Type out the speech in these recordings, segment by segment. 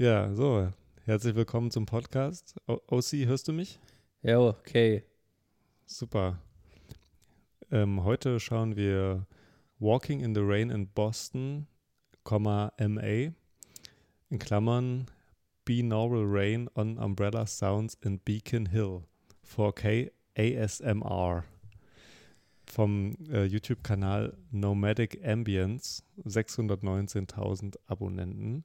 Ja, so. Herzlich willkommen zum Podcast. O OC, hörst du mich? Ja, okay. Super. Ähm, heute schauen wir Walking in the Rain in Boston, MA, in Klammern Binaural Rain on Umbrella Sounds in Beacon Hill, 4K ASMR vom äh, YouTube-Kanal Nomadic Ambience, 619.000 Abonnenten.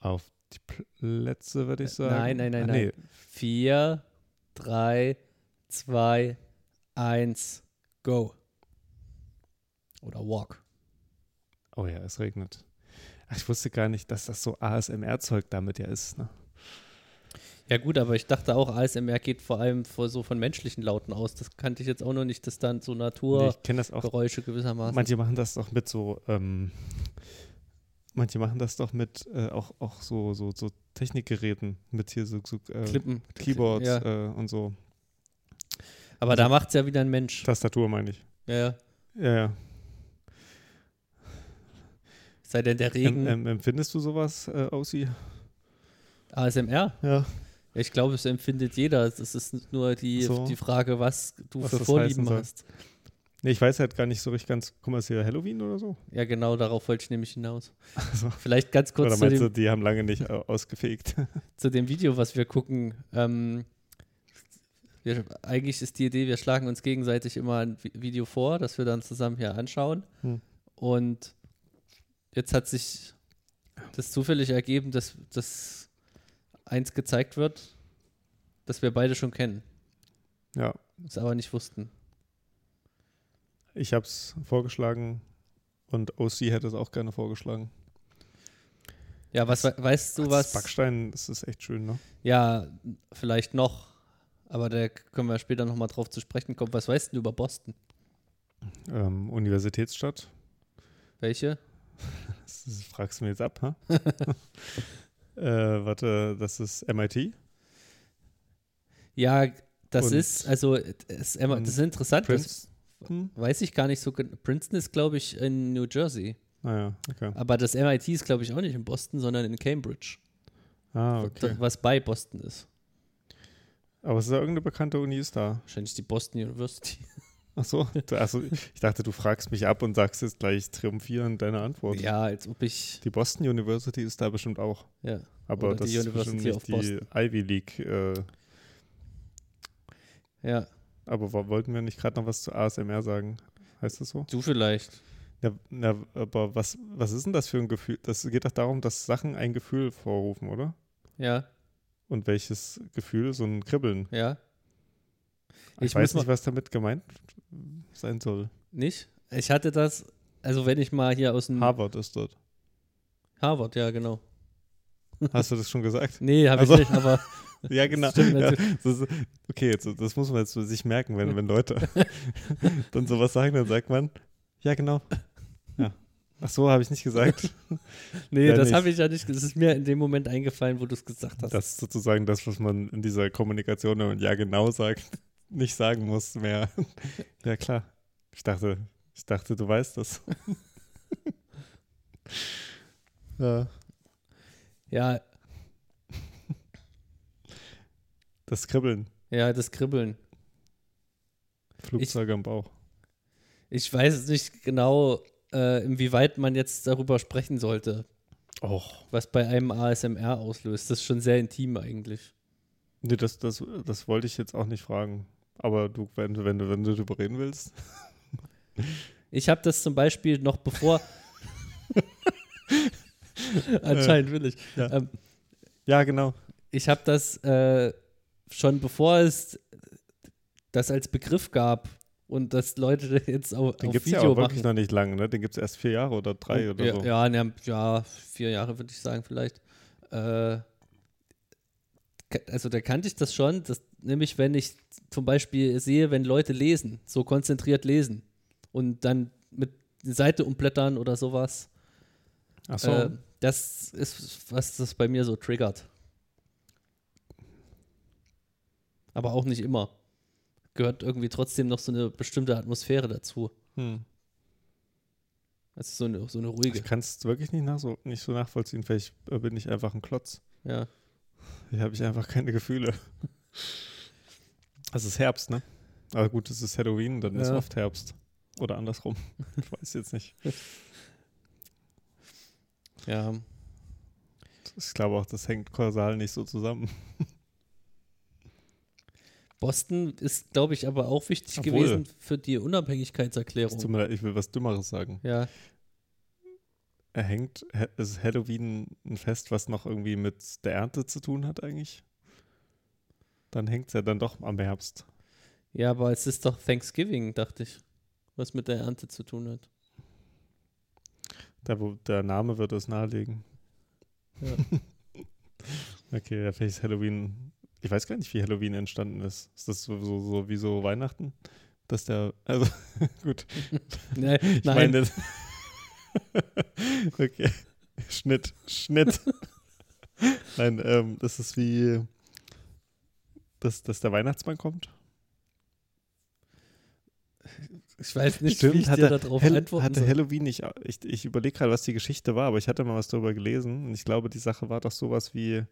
Auf die Plätze, würde ich sagen. Nein, nein, nein, ah, nee. nein. Vier, drei, zwei, eins, go. Oder walk. Oh ja, es regnet. Ach, ich wusste gar nicht, dass das so ASMR-Zeug damit ja ist. Ne? Ja gut, aber ich dachte auch, ASMR geht vor allem vor so von menschlichen Lauten aus. Das kannte ich jetzt auch noch nicht, dass dann so Naturgeräusche nee, gewissermaßen. Manche machen das doch mit so, ähm, manche machen das doch mit äh, auch, auch so, so, so Technikgeräten, mit hier so, so äh, Klippen, Keyboards ja. äh, und so. Aber also, da macht es ja wieder ein Mensch. Tastatur meine ich. Ja, ja. Ja, ja. Sei denn der Regen. Ähm, ähm, empfindest du sowas, äh, Aussie? ASMR? Ja. Ich glaube, es empfindet jeder. Es ist nur die, so. die Frage, was du was für Vorlieben hast. Nee, ich weiß halt gar nicht so richtig ganz. Guck mal, ist hier Halloween oder so? Ja, genau, darauf wollte ich nämlich hinaus. Also. Vielleicht ganz kurz. Oder meinst zu dem, du, die haben lange nicht ausgefegt? zu dem Video, was wir gucken. Ähm, wir, eigentlich ist die Idee, wir schlagen uns gegenseitig immer ein Video vor, das wir dann zusammen hier anschauen. Hm. Und jetzt hat sich das zufällig ergeben, dass das eins gezeigt wird, das wir beide schon kennen. Ja. Es aber nicht wussten. Ich habe es vorgeschlagen und OC hätte es auch gerne vorgeschlagen. Ja, was das, weißt du was? Backstein, das ist echt schön, ne? Ja, vielleicht noch. Aber da können wir später nochmal drauf zu sprechen kommen. Was weißt du über Boston? Ähm, Universitätsstadt. Welche? Das fragst du mir jetzt ab, ha? Äh, warte, das ist MIT? Ja, das Und ist, also, das, das ist interessant. Princeton? Das weiß ich gar nicht so. Princeton ist, glaube ich, in New Jersey. Ah ja, okay. Aber das MIT ist, glaube ich, auch nicht in Boston, sondern in Cambridge. Ah, okay. Was bei Boston ist. Aber es ist ja irgendeine bekannte Uni ist da. Wahrscheinlich die Boston University. Ach so, also ich dachte, du fragst mich ab und sagst jetzt gleich triumphierend deine Antwort. Ja, als ob ich. Die Boston University ist da bestimmt auch. Ja. Aber das ist bestimmt nicht die Ivy League. Äh, ja. Aber wollten wir nicht gerade noch was zu ASMR sagen? Heißt das so? Du vielleicht. Ja, ja, aber was, was ist denn das für ein Gefühl? Das geht doch darum, dass Sachen ein Gefühl vorrufen, oder? Ja. Und welches Gefühl? So ein Kribbeln. Ja. Ich, ich weiß nicht, was damit gemeint sein soll. Nicht? Ich hatte das, also wenn ich mal hier aus dem. Harvard ist dort. Harvard, ja, genau. Hast du das schon gesagt? nee, habe also, ich nicht, aber. ja, genau. Stimmt, ja, das, okay, jetzt, das muss man jetzt sich merken, wenn, wenn Leute dann sowas sagen, dann sagt man, ja, genau. Ja. Ach so, habe ich nicht gesagt. nee, ja, das habe ich ja nicht. Das ist mir in dem Moment eingefallen, wo du es gesagt hast. Das ist sozusagen das, was man in dieser Kommunikation, wenn man ja genau sagt, nicht sagen muss mehr. ja, klar. Ich dachte, ich dachte, du weißt das. ja. Ja. Das Kribbeln. Ja, das Kribbeln. Flugzeuge ich, am Bauch. Ich weiß nicht genau, äh, inwieweit man jetzt darüber sprechen sollte. Och. Was bei einem ASMR auslöst. Das ist schon sehr intim eigentlich. Nee, das, das, das wollte ich jetzt auch nicht fragen. Aber du, wenn du, wenn du, wenn du darüber reden willst. Ich habe das zum Beispiel noch bevor. Anscheinend will ich. Ja, ähm, ja genau. Ich habe das äh, schon bevor es das als Begriff gab und dass Leute jetzt auch Den gibt es ja auch wirklich noch nicht lange, ne? Den gibt es erst vier Jahre oder drei oder ja, so. Ja, ne, ja, vier Jahre würde ich sagen vielleicht. Äh, also da kannte ich das schon, dass, nämlich wenn ich zum Beispiel sehe, wenn Leute lesen, so konzentriert lesen und dann mit Seite umblättern oder sowas. Ach so. Äh, das ist, was das bei mir so triggert. Aber auch nicht immer. Gehört irgendwie trotzdem noch so eine bestimmte Atmosphäre dazu. Hm. Also so eine, so eine ruhige. Ich kann es wirklich nicht, nach, so, nicht so nachvollziehen. Vielleicht äh, bin ich einfach ein Klotz. Ja. Hier habe ich einfach keine Gefühle. Es ist Herbst, ne? Aber gut, es ist Halloween, dann ist Ja. oft Herbst. Oder andersrum. Ich weiß jetzt nicht. Ja. Ich glaube auch, das hängt kausal nicht so zusammen. Boston ist, glaube ich, aber auch wichtig Obwohl. gewesen für die Unabhängigkeitserklärung. tut mir leid, ich will was Dümmeres sagen. Ja, Er hängt, ist Halloween ein Fest, was noch irgendwie mit der Ernte zu tun hat eigentlich? Dann hängt es ja dann doch am Herbst. ja, aber es ist doch Thanksgiving, dachte ich, was mit der Ernte zu tun hat. Da, wo der Name wird es nahelegen. Ja. Okay, ja, vielleicht ist Halloween. Ich weiß gar nicht, wie Halloween entstanden ist. Ist das so, so, so wie so Weihnachten? Dass der. Also, gut. Nein, Ich nein. meine. okay. Schnitt. Schnitt. Nein, ähm, das ist wie. Dass, dass der Weihnachtsmann kommt. ich weiß nicht, wie ich hatte, dir darauf Hall- antworten hatte soll. Halloween nicht. Ich, ich überlege gerade, was die Geschichte war, aber ich hatte mal was darüber gelesen und ich glaube, die Sache war doch sowas wie.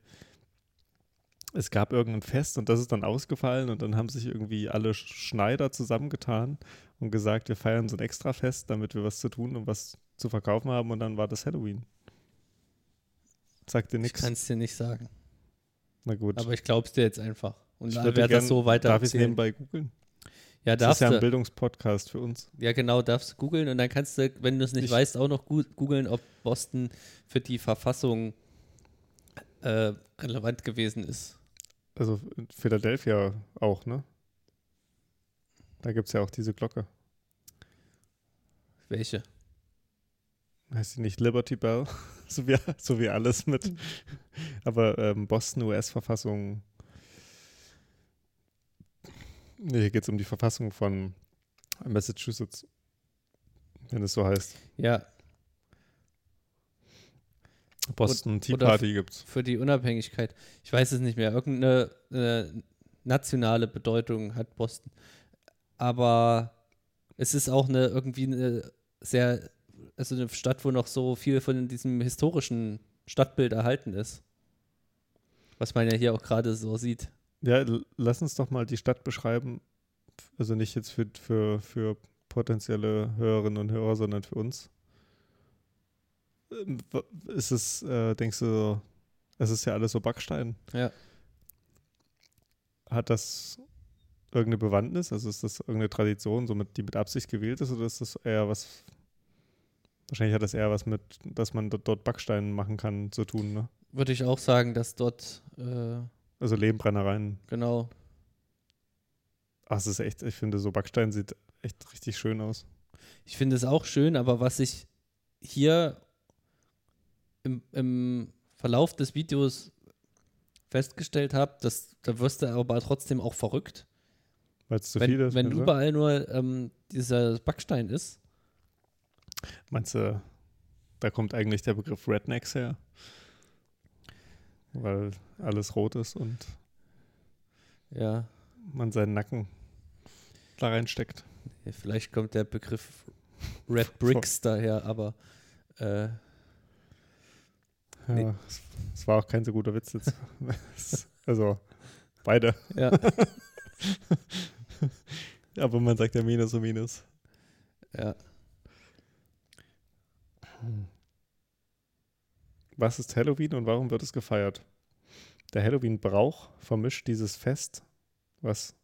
Es gab irgendein Fest und das ist dann ausgefallen und dann haben sich irgendwie alle Sch- Schneider zusammengetan und gesagt, wir feiern so ein Extrafest, damit wir was zu tun und was zu verkaufen haben und dann war das Halloween. Sagt dir Ich nichts? kann es dir nicht sagen. Na gut. Aber ich glaube es dir jetzt einfach. Und ich werde das so weiter Darf ich nebenbei googeln? Ja, Das ist darfst ja ein du. Bildungspodcast für uns. Ja, genau, darfst du googeln und dann kannst du, wenn du es nicht Ich- weißt, auch noch googeln, ob Boston für die Verfassung äh, relevant gewesen ist. Also Philadelphia auch, ne? Da gibt es ja auch diese Glocke. Welche? Heißt sie nicht Liberty Bell? so, wie, so wie alles mit. Aber ähm, Boston, US-Verfassung. Nee, hier geht es um die Verfassung von Massachusetts. Wenn es so heißt. Ja, Boston Tea Party gibt's. für die Unabhängigkeit. Ich weiß es nicht mehr. Irgendeine äh, nationale Bedeutung hat Boston. Aber es ist auch eine irgendwie eine sehr, also eine Stadt, wo noch so viel von diesem historischen Stadtbild erhalten ist. Was man ja hier auch gerade so sieht. Ja, lass uns doch mal die Stadt beschreiben. Also nicht jetzt für, für, für potenzielle Hörerinnen und Hörer, sondern für uns. Wa- Ist es, äh, denkst du, es ist ja alles so Backstein. Ja. Hat das irgendeine Bewandtnis? Also ist das irgendeine Tradition, so mit, die mit Absicht gewählt ist, oder ist das eher was, wahrscheinlich hat das eher was mit, dass man dort, dort Backstein machen kann, zu tun, ne? Würde ich auch sagen, dass dort, äh, Also Lehmbrennereien. genau, Ach, es ist echt, ich finde, so Backstein sieht echt richtig schön aus. Ich finde es auch schön, aber was ich hier im, im Verlauf des Videos festgestellt habe, dass da wirst du aber trotzdem auch verrückt, Weil es zu wenn, viel ist. wenn überall nur ähm, dieser Backstein ist. Meinst du, da kommt eigentlich der Begriff Rednecks her? Weil alles rot ist und Ja, man seinen Nacken da reinsteckt. vielleicht kommt der Begriff Red Bricks daher, aber äh, Ja, Nee. es, es war auch kein so guter Witz jetzt. Also, beide. ja, Aber man sagt ja Minus und Minus. ja. Was ist Halloween und warum wird es gefeiert? Der Halloween-Brauch vermischt dieses Fest, was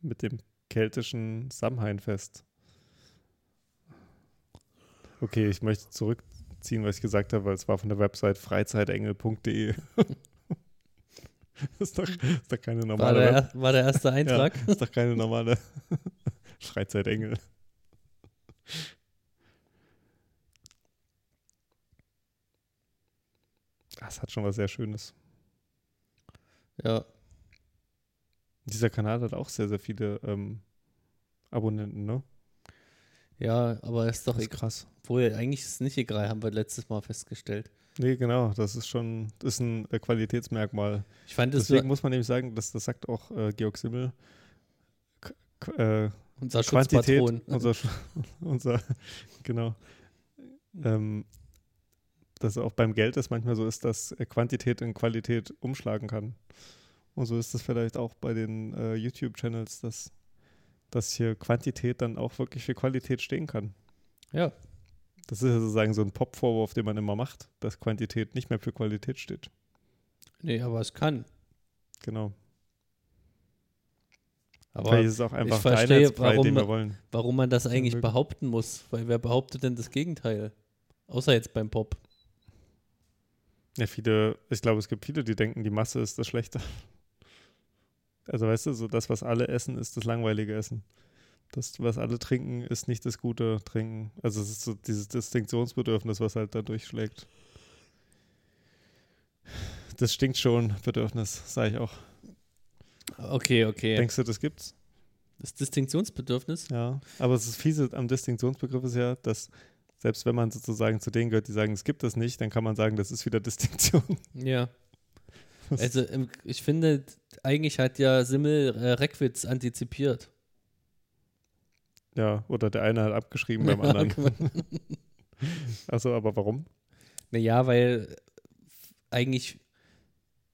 mit dem keltischen Samhainfest. Okay, ich möchte zurückziehen, was ich gesagt habe, weil es war von der Website freizeitengel.de. ist, doch, ist doch keine War, normale der, Web er- war der erste Eintrag? ist doch keine normale Freizeitengel. Das hat schon was sehr Schönes. Ja, Dieser Kanal hat auch sehr, sehr viele ähm, Abonnenten, ne? Ja, aber ist doch Das ist krass. Obwohl, eigentlich ist es nicht egal, haben wir letztes Mal festgestellt. Nee, genau, das ist schon, das ist ein äh, Qualitätsmerkmal. Ich fand es Deswegen muss man nämlich sagen, dass das sagt auch äh, Georg Simmel, äh, unser Quantität, unser, unser, genau. ähm, dass auch beim Geld es manchmal so ist, dass Quantität in Qualität umschlagen kann. Und so ist es vielleicht auch bei den äh, YouTube-Channels, dass, dass hier Quantität dann auch wirklich für Qualität stehen kann. Ja. Das ist ja sozusagen so ein Pop-Vorwurf, den man immer macht, dass Quantität nicht mehr für Qualität steht. Nee, aber es kann. Genau. Aber Vielleicht ist es auch einfach ich verstehe, warum den wir man- wollen. warum man das eigentlich behaupten muss. Weil wer behauptet denn das Gegenteil? Außer jetzt beim Pop. Ja, viele, ich glaube, es gibt viele, die denken, die Masse ist das Schlechte. Also weißt du, so das, was alle essen, ist das langweilige Essen. Das, was alle trinken, ist nicht das gute Trinken. Also es ist so dieses Distinktionsbedürfnis, was halt da durchschlägt. Das stinkt schon, Bedürfnis, sage ich auch. Okay, okay. Denkst du, das gibt's? das Distinktionsbedürfnis? Ja. Aber das fiese am Distinktionsbegriff ist ja, dass selbst wenn man sozusagen zu denen gehört, die sagen, es gibt es nicht, dann kann man sagen, das ist wieder Distinktion. Ja. Also ich finde, eigentlich hat ja Simmel äh, Reckwitz antizipiert. Ja, oder der eine hat abgeschrieben beim Ja, anderen. Achso, aber warum? Naja, weil eigentlich,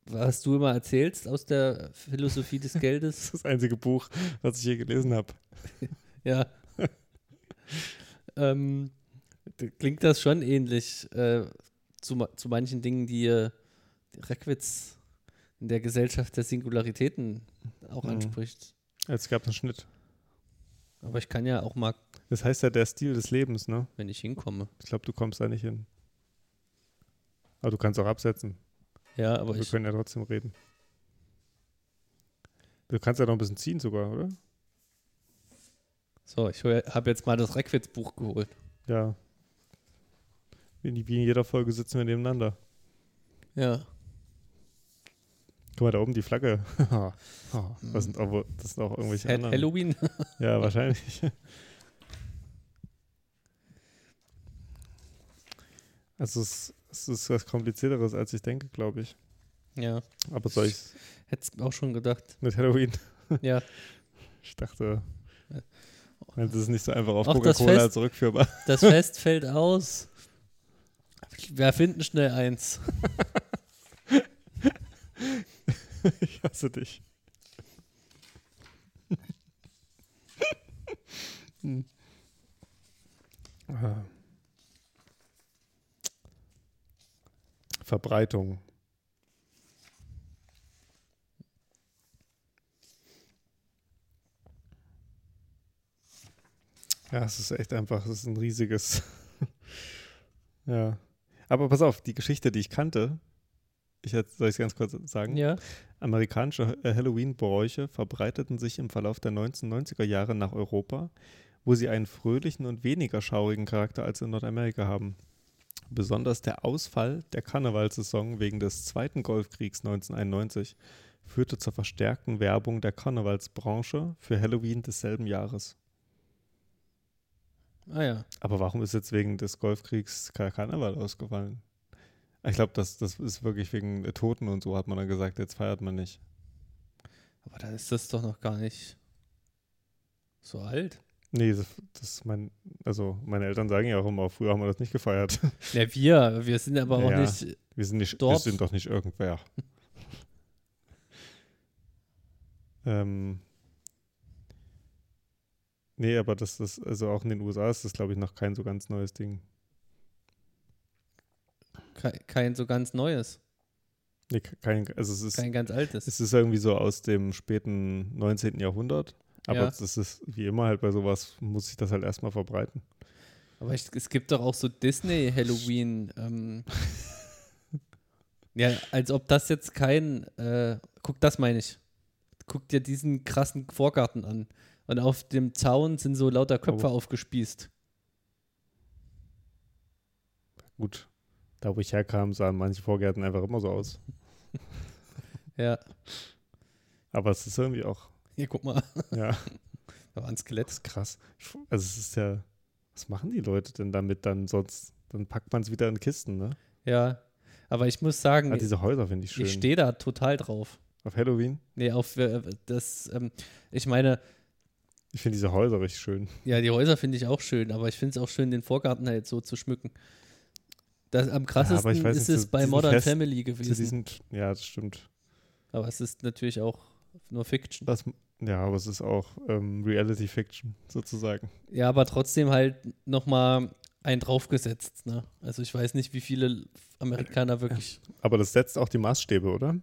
was du immer erzählst aus der Philosophie des Geldes, Das ist das einzige Buch, was ich je gelesen habe. ja, ähm, klingt das schon ähnlich äh, zu, zu manchen Dingen, die äh, Reckwitz in der Gesellschaft der Singularitäten auch Mhm. anspricht. Es gab einen Schnitt. Aber ich kann ja auch mal, Das heißt ja der Stil des Lebens, ne? wenn ich hinkomme. Ich glaube, du kommst da nicht hin. Aber du kannst auch absetzen. Ja, aber Wir ich, können ja trotzdem reden. Du kannst ja noch ein bisschen ziehen sogar, oder? so, ich habe jetzt mal das Reckwitz-Buch geholt. Ja. Wie in jeder Folge sitzen wir nebeneinander. Ja. Guck mal, da oben die Flagge. Oh, das, sind auch, das sind auch irgendwelche Ha anderen. Halloween. Ja, wahrscheinlich. Also es, es ist was Komplizierteres, als ich denke, glaube ich. ja, Aber soll ich hätte es auch schon gedacht. mit Halloween? Ja, Ich dachte, das ist nicht so einfach auf Coca-Cola zurückführbar. das Fest fällt aus. Wir finden schnell eins. Ich hasse dich. Hm. Ah. Verbreitung. Ja, es ist echt einfach, es ist ein riesiges. ja. Aber pass auf, die Geschichte, die ich kannte, ich jetzt, soll ich es ganz kurz sagen? Ja. Amerikanische äh, Halloween-Bräuche verbreiteten sich im Verlauf der 1990er Jahre nach Europa, wo sie einen fröhlichen und weniger schaurigen Charakter als in Nordamerika haben. Besonders der Ausfall der Karnevalsaison wegen des Zweiten Golfkriegs 1991 führte zur verstärkten Werbung der Karnevalsbranche für Halloween desselben Jahres. Ah ja. Aber warum ist jetzt wegen des Golfkriegs kein Karneval ausgefallen? Ich glaube, das, das ist wirklich wegen Toten und so, hat man dann gesagt, jetzt feiert man nicht. Aber dann ist das doch noch gar nicht so alt. Nee, das, das mein, also meine Eltern sagen ja auch immer, früher haben wir das nicht gefeiert. Ja, wir, wir sind aber auch Ja. nicht. Wir sind, nicht, wir Dort. sind doch nicht irgendwer. ähm, nee, aber das ist, also auch in den USA ist das, glaube ich, noch kein so ganz neues Ding. Kein, so ganz neues. Nee, kein, also es ist, Kein ganz altes. es ist irgendwie so aus dem späten 19. Jahrhundert. Aber Ja. das ist wie immer halt bei sowas, muss sich das halt erstmal verbreiten. Aber ich, es gibt doch auch so Disney-Halloween. Ähm, ja, als ob das jetzt kein. Äh, guck, das meine ich. Guck dir diesen krassen Vorgarten an. Und auf dem Zaun sind so lauter Köpfe Oh. aufgespießt. Gut, da wo ich herkam, sahen manche Vorgärten einfach immer so aus. Ja, Aber es ist irgendwie auch, hier guck mal. ja. Da war ein Skelett. Das ist krass. Also es ist ja, was machen die Leute denn damit dann sonst? Dann packt man es wieder in Kisten, ne? Ja. Aber ich muss sagen, Ah, diese Häuser finde ich schön. ich stehe da total drauf. Auf Halloween? Nee, auf äh, das, ähm, ich meine, Ich finde diese Häuser richtig schön. Ja, die Häuser finde ich auch schön, aber ich finde es auch schön, den Vorgarten halt so zu schmücken. Das, am krassesten Ja, ist nicht, es zu bei Modern Fest- Family gewesen. diesen, ja, das stimmt. Aber es ist natürlich auch nur Fiction. Das, ja, aber es ist auch ähm, Reality Fiction sozusagen. Ja, aber trotzdem halt nochmal einen draufgesetzt. Ne? Also ich weiß nicht, wie viele Amerikaner wirklich. Aber das setzt auch die Maßstäbe, oder?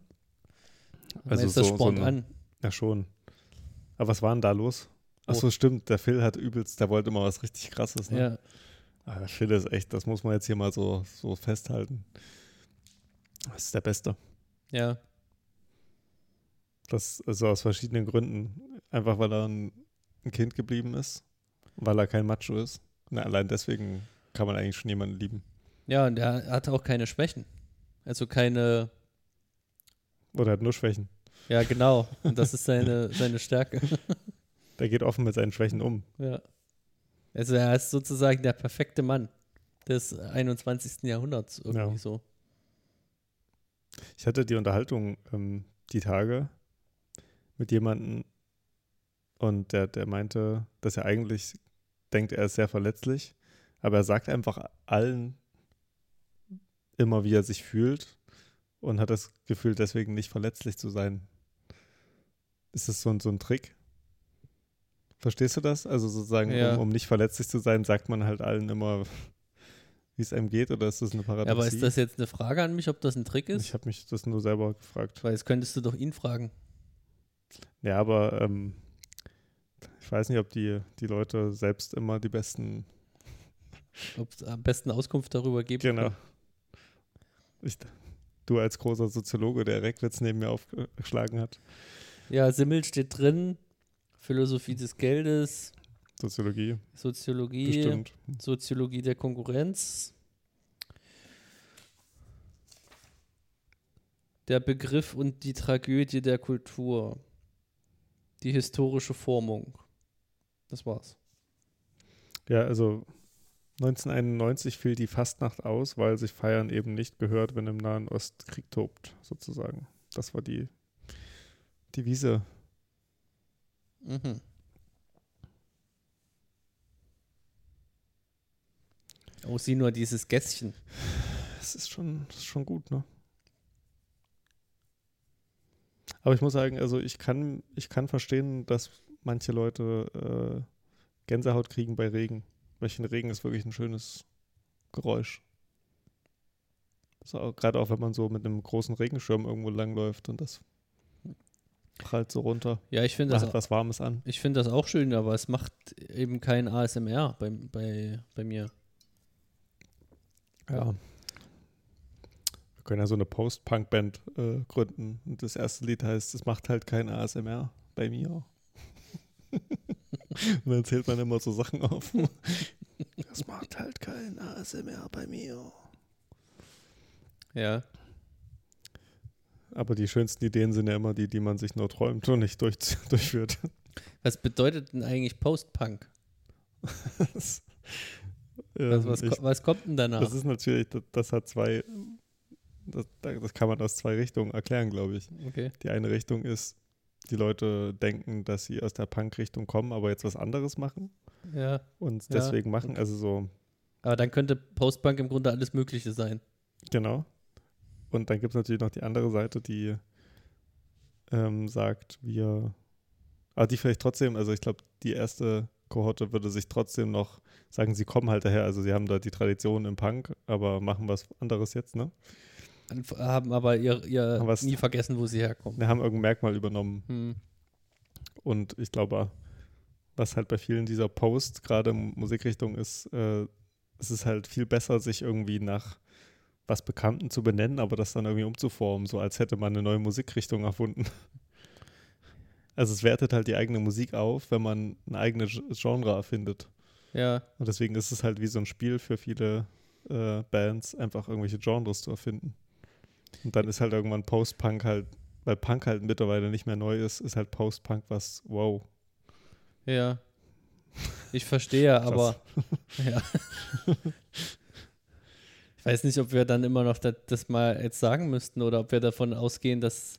Also meinst, das so- so eine- an. Ja, schon. Aber was war denn da los? Ach Oh. stimmt. Der Phil hat übelst, der wollte immer was richtig krasses. Ne? Ja. Ah, der Phil ist echt, das muss man jetzt hier mal so, so festhalten. Das ist der Beste. ja. Das also aus verschiedenen Gründen. Einfach weil er ein, ein Kind geblieben ist, weil er kein Macho ist. Na, allein deswegen kann man eigentlich schon jemanden lieben. Ja, und er hat auch keine Schwächen. Also keine. Oder er hat nur Schwächen. Ja, genau. Und das ist seine, seine Stärke. Der geht offen mit seinen Schwächen um. Ja. Also er ist sozusagen der perfekte Mann des 21. Jahrhunderts irgendwie Ja. so. Ich hatte die Unterhaltung ähm, die Tage mit jemandem und der, der meinte, dass er eigentlich denkt, er ist sehr verletzlich, aber er sagt einfach allen immer, wie er sich fühlt und hat das Gefühl, deswegen nicht verletzlich zu sein. Ist das so ein, so ein Trick? Verstehst du das? Also sozusagen, Ja. um, um nicht verletzlich zu sein, sagt man halt allen immer, wie es einem geht, oder ist das eine Paradoxie? Ja, aber ist das jetzt eine Frage an mich, ob das ein Trick ist? ich habe mich das nur selber gefragt. Weil jetzt könntest du doch ihn fragen. Ja, aber ähm, ich weiß nicht, ob die, die Leute selbst immer die besten. Ob es am besten Auskunft darüber gibt. Genau. Ich, du als großer Soziologe, der Reckwitz neben mir aufgeschlagen hat. Ja, Simmel steht drin. Philosophie des Geldes, Soziologie, Soziologie, bestimmt. Soziologie der Konkurrenz. Der Begriff und die Tragödie der Kultur. Die historische Formung. Das war's. Ja, also 1991 fiel die Fastnacht aus, weil sich Feiern eben nicht gehört, wenn im Nahen Ost Krieg tobt, sozusagen. Das war die Devise. Mhm. Oh, sieh nur dieses Gässchen. Das ist schon, ist schon gut, ne? Aber ich muss sagen, also ich kann, ich kann verstehen, dass manche Leute äh, Gänsehaut kriegen bei Regen. Weil Regen ist wirklich ein schönes Geräusch. Gerade auch wenn man so mit einem großen Regenschirm irgendwo langläuft und das prallt so runter. Ja, ich finde Da das, hat was Warmes an. ich find das auch schön, aber es macht eben kein ASMR bei, bei, bei mir. Ja. Wir können ja so eine Post-Punk-Band äh, gründen. Und das erste Lied heißt, es macht halt kein ASMR bei mir. Und dann zählt man immer so Sachen auf. Es macht halt kein ASMR bei mir. Ja. Aber die schönsten Ideen sind ja immer die, die man sich nur träumt und nicht durch, durchführt. Was bedeutet denn eigentlich Post-Punk? Was, ähm, was, ich, ko- was kommt denn danach? das ist natürlich, das, das hat zwei, das, das kann man aus zwei Richtungen erklären, glaube ich. okay. Die eine Richtung ist, die Leute denken, dass sie aus der Punk-Richtung kommen, aber jetzt was anderes machen Ja. und Ja, deswegen machen. Also so, Aber dann könnte Post-Punk im Grunde alles Mögliche sein. genau. Und dann gibt es natürlich noch die andere Seite, die ähm, sagt, wir, aber die vielleicht trotzdem, also ich glaube, die erste Kohorte würde sich trotzdem noch sagen, sie kommen halt daher, also sie haben da die Tradition im Punk, aber machen was anderes jetzt, ne? Haben aber ihr, ihr es- nie vergessen, wo sie herkommen. Wir haben irgendein Merkmal übernommen. Hm. Und ich glaube, was halt bei vielen dieser Posts gerade in Musikrichtung ist, äh, es ist halt viel besser, sich irgendwie nach was Bekannten zu benennen, aber das dann irgendwie umzuformen, so als hätte man eine neue Musikrichtung erfunden. Also es wertet halt die eigene Musik auf, wenn man ein eigenes Genre erfindet. Ja, Und deswegen ist es halt wie so ein Spiel für viele äh, Bands, einfach irgendwelche Genres zu erfinden. Und dann ist halt irgendwann Post-Punk halt, weil Punk halt mittlerweile nicht mehr neu ist, ist halt Post-Punk was, wow, ja. Ich verstehe, aber ja. Ich weiß nicht, ob wir dann immer noch das, das mal jetzt sagen müssten oder ob wir davon ausgehen, dass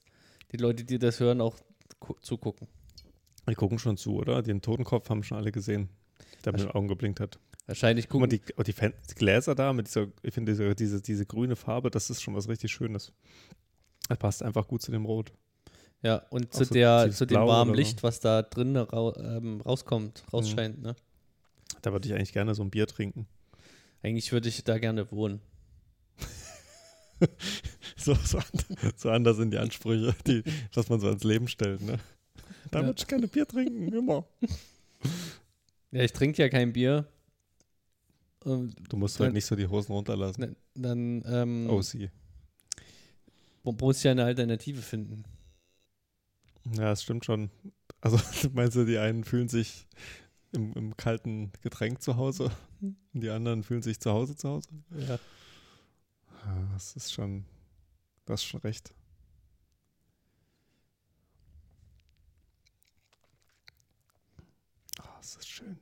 die Leute, die das hören, auch gu- zugucken. Wir gucken schon zu, oder? Den Totenkopf haben schon alle gesehen, der mit den Augen geblinkt hat. Wahrscheinlich Guck mal, gucken. die, oh, die, die Gläser da mit dieser, ich finde diese, diese, diese grüne Farbe, das ist schon was richtig Schönes. Das passt einfach gut zu dem Rot. Ja, und Auch zu, so der, zu dem warmen. Licht, was da drin rau ähm, rauskommt, Mhm. rausscheint. Ne? Da würde ich eigentlich gerne so ein Bier trinken. Eigentlich würde ich da gerne wohnen. So, so, so anders sind die Ansprüche, die, was man so ans Leben stellt. Ne? Da Ja. ich gerne Bier trinken, immer. Ja, ich trinke ja kein Bier. Ähm, Du musst Dann- halt nicht so die Hosen runterlassen. ne- dann ähm, Oh, sie. mu- muss ja eine Alternative finden. Ja, das stimmt schon. Also meinst du, die einen fühlen sich im, im kalten Getränk zu Hause und die anderen fühlen sich zu Hause zu Hause? Ja. Ja, das ist schon, du hast schon recht. Ah, das ist schön.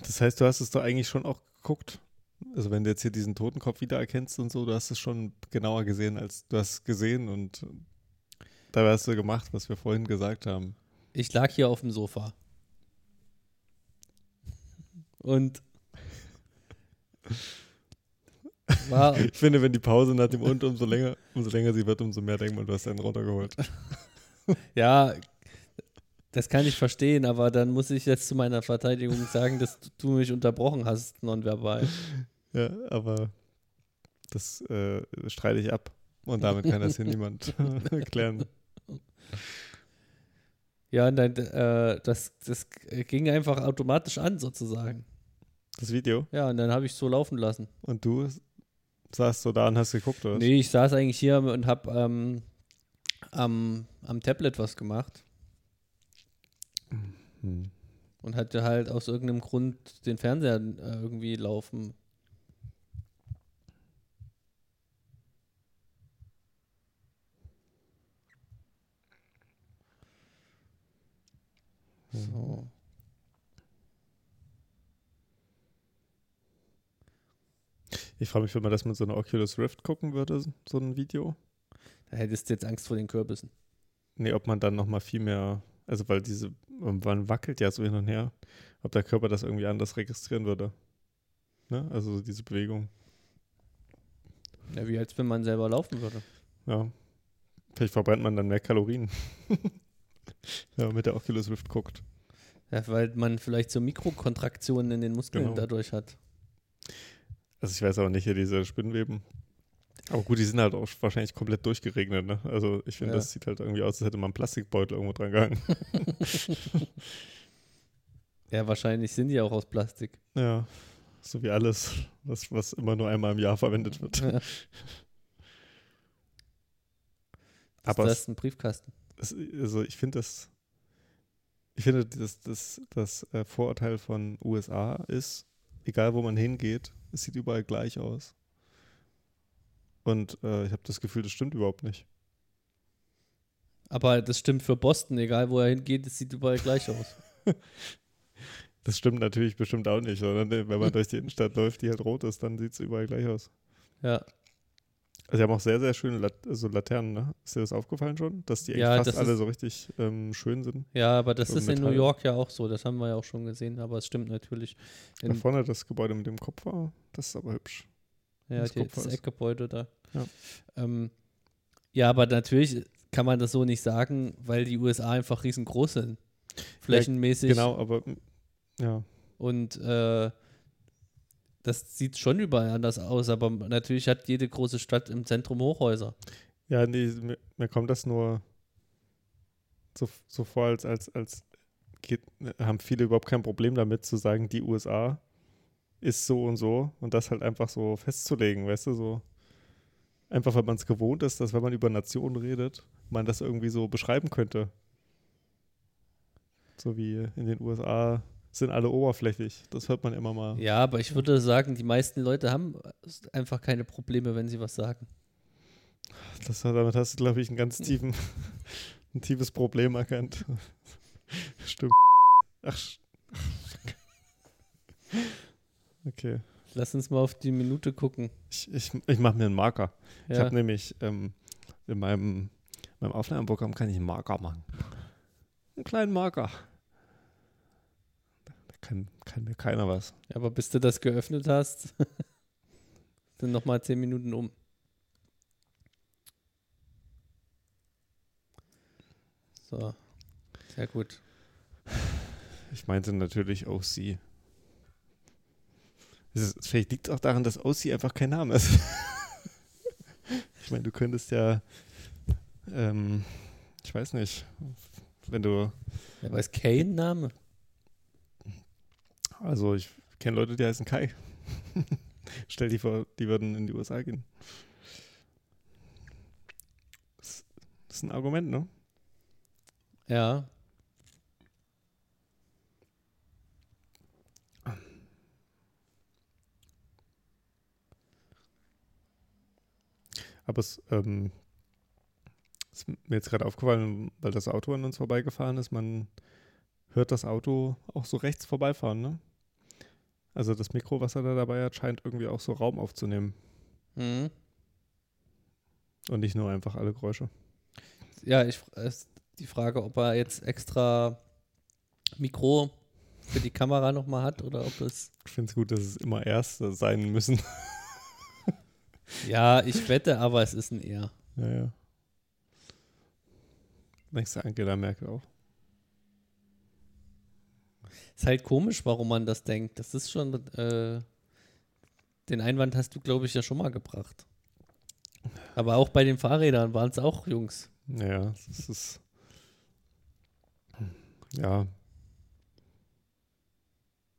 Das heißt, du hast es doch eigentlich schon auch geguckt. Also wenn du jetzt hier diesen Totenkopf wiedererkennst und so, du hast es schon genauer gesehen, als du hast es gesehen und da hast du gemacht, was wir vorhin gesagt haben. Ich lag hier auf dem Sofa. Und war, Ich finde, wenn die Pause nach dem und umso länger, umso länger sie wird, umso mehr denkt man, du hast einen runtergeholt. ja, das kann ich verstehen, aber dann muss ich jetzt zu meiner Verteidigung sagen, dass du mich unterbrochen hast, nonverbal. Ja, aber das äh, streite ich ab. Und damit kann das hier niemand klären. Ja, und dann, äh, das, das ging einfach automatisch an, sozusagen. Das Video. Ja, und dann habe ich so laufen lassen. Und du saßt so da und hast geguckt, oder? Nee, ich saß eigentlich hier und habe ähm, am, am Tablet was gemacht Hm. und hatte halt aus irgendeinem Grund den Fernseher äh, irgendwie laufen. So. Ich frage mich, wenn man das mit so einer Oculus Rift gucken würde, so ein Video. Da hättest du jetzt Angst vor den Kürbissen. Nee, ob man dann nochmal viel mehr, also weil diese, man wackelt ja so hin und her, ob der Körper das irgendwie anders registrieren würde. Ne? Also diese Bewegung. Ja, wie als wenn man selber laufen würde. Ja. Vielleicht verbrennt man dann mehr Kalorien. Wenn man mit der Oculus Rift guckt. Ja, weil man vielleicht so Mikrokontraktionen in den Muskeln Genau. dadurch hat. Also ich weiß aber nicht hier diese Spinnweben. Aber gut, die sind halt auch wahrscheinlich komplett durchgeregnet, ne? Also ich finde, Ja. das sieht halt irgendwie aus, als hätte man einen Plastikbeutel irgendwo dran gehangen. Ja, wahrscheinlich sind die auch aus Plastik. ja. So wie alles, was, was immer nur einmal im Jahr verwendet wird. Ja. Aber das ist ein Briefkasten. es, also ich finde das, ich finde, das, das, das äh, Vorurteil von USA ist, egal wo man hingeht, es sieht überall gleich aus. Und äh, ich habe das Gefühl, das stimmt überhaupt nicht. Aber das stimmt für Boston, egal wo er hingeht, es sieht überall gleich aus. Das stimmt natürlich bestimmt auch nicht, sondern wenn man durch die Innenstadt läuft, die halt rot ist, dann sieht es überall gleich aus. Ja, Also sie haben auch sehr, sehr schöne Lat so Laternen, ne? Ist dir das aufgefallen schon? Dass die Ja, fast alle so richtig ähm, schön sind. ja aber das So ist in New. York ja auch so. Das haben wir ja auch schon gesehen, aber es stimmt natürlich. Da In, vorne das Gebäude mit dem Kopf war, das ist aber hübsch. ja, das die, das. Eckgebäude da. Ja. Ähm, ja, aber natürlich kann man das so nicht sagen, weil die USA einfach riesengroß sind. Flächenmäßig. Genau, aber ja. Und äh, das sieht schon überall anders aus, aber natürlich hat jede große Stadt im Zentrum Hochhäuser. Ja, nee, mir, mir kommt das nur so, so vor, als, als, als geht, haben viele überhaupt kein Problem damit zu sagen, die USA ist so und so und das halt einfach so festzulegen, weißt du, so einfach, weil man es gewohnt ist, dass wenn man über Nationen redet, man das irgendwie so beschreiben könnte. So wie in den USA sind alle oberflächlich. Das hört man immer mal. Ja, aber ich würde sagen, die meisten Leute haben einfach keine Probleme, wenn sie was sagen. Das, damit hast du, glaube ich, ein ganz tiefen, ein tiefes Problem erkannt. Stimmt. Ach, okay. Lass uns mal auf die Minute gucken. Ich, ich, ich mache mir einen Marker. Ich Ja, habe nämlich ähm, in meinem Beim Aufnahmeprogramm kann ich einen Marker machen. Einen kleinen Marker. Kann, kann mir keiner was. Ja, aber bis du das geöffnet hast, sind nochmal zehn Minuten um. So. Sehr gut. Ich meinte natürlich OC. Ist, vielleicht liegt es auch daran, dass OC einfach kein Name ist. ich meine, du könntest ja, ähm, ich weiß nicht, wenn du. Ja, weiß kein Name. Also ich kenne Leute, die heißen Kai. Stell dir vor, die würden in die USA gehen. Das, ist ein Argument, ne? Ja. Aber es ähm, ist mir jetzt gerade aufgefallen, weil das Auto an uns vorbeigefahren ist, man hört das Auto auch so rechts vorbeifahren, ne? Also das Mikro, was er da dabei hat, scheint irgendwie auch so Raum aufzunehmen. Mhm. Und nicht nur einfach alle Geräusche. Ja, ich ist die Frage, ob er jetzt extra Mikro für die Kamera nochmal hat oder ob es. Ich finde es gut, dass es immer Erste sein müssen. ja, ich wette, aber es ist ein Er. Ja, ja. Denkst du Angela Merkel auch? Ist halt komisch, warum man das denkt. Das ist schon. Äh, den Einwand hast du, glaube ich, ja schon mal gebracht. Aber auch bei den Fahrrädern waren es auch Jungs. Ja, das ist. Ja.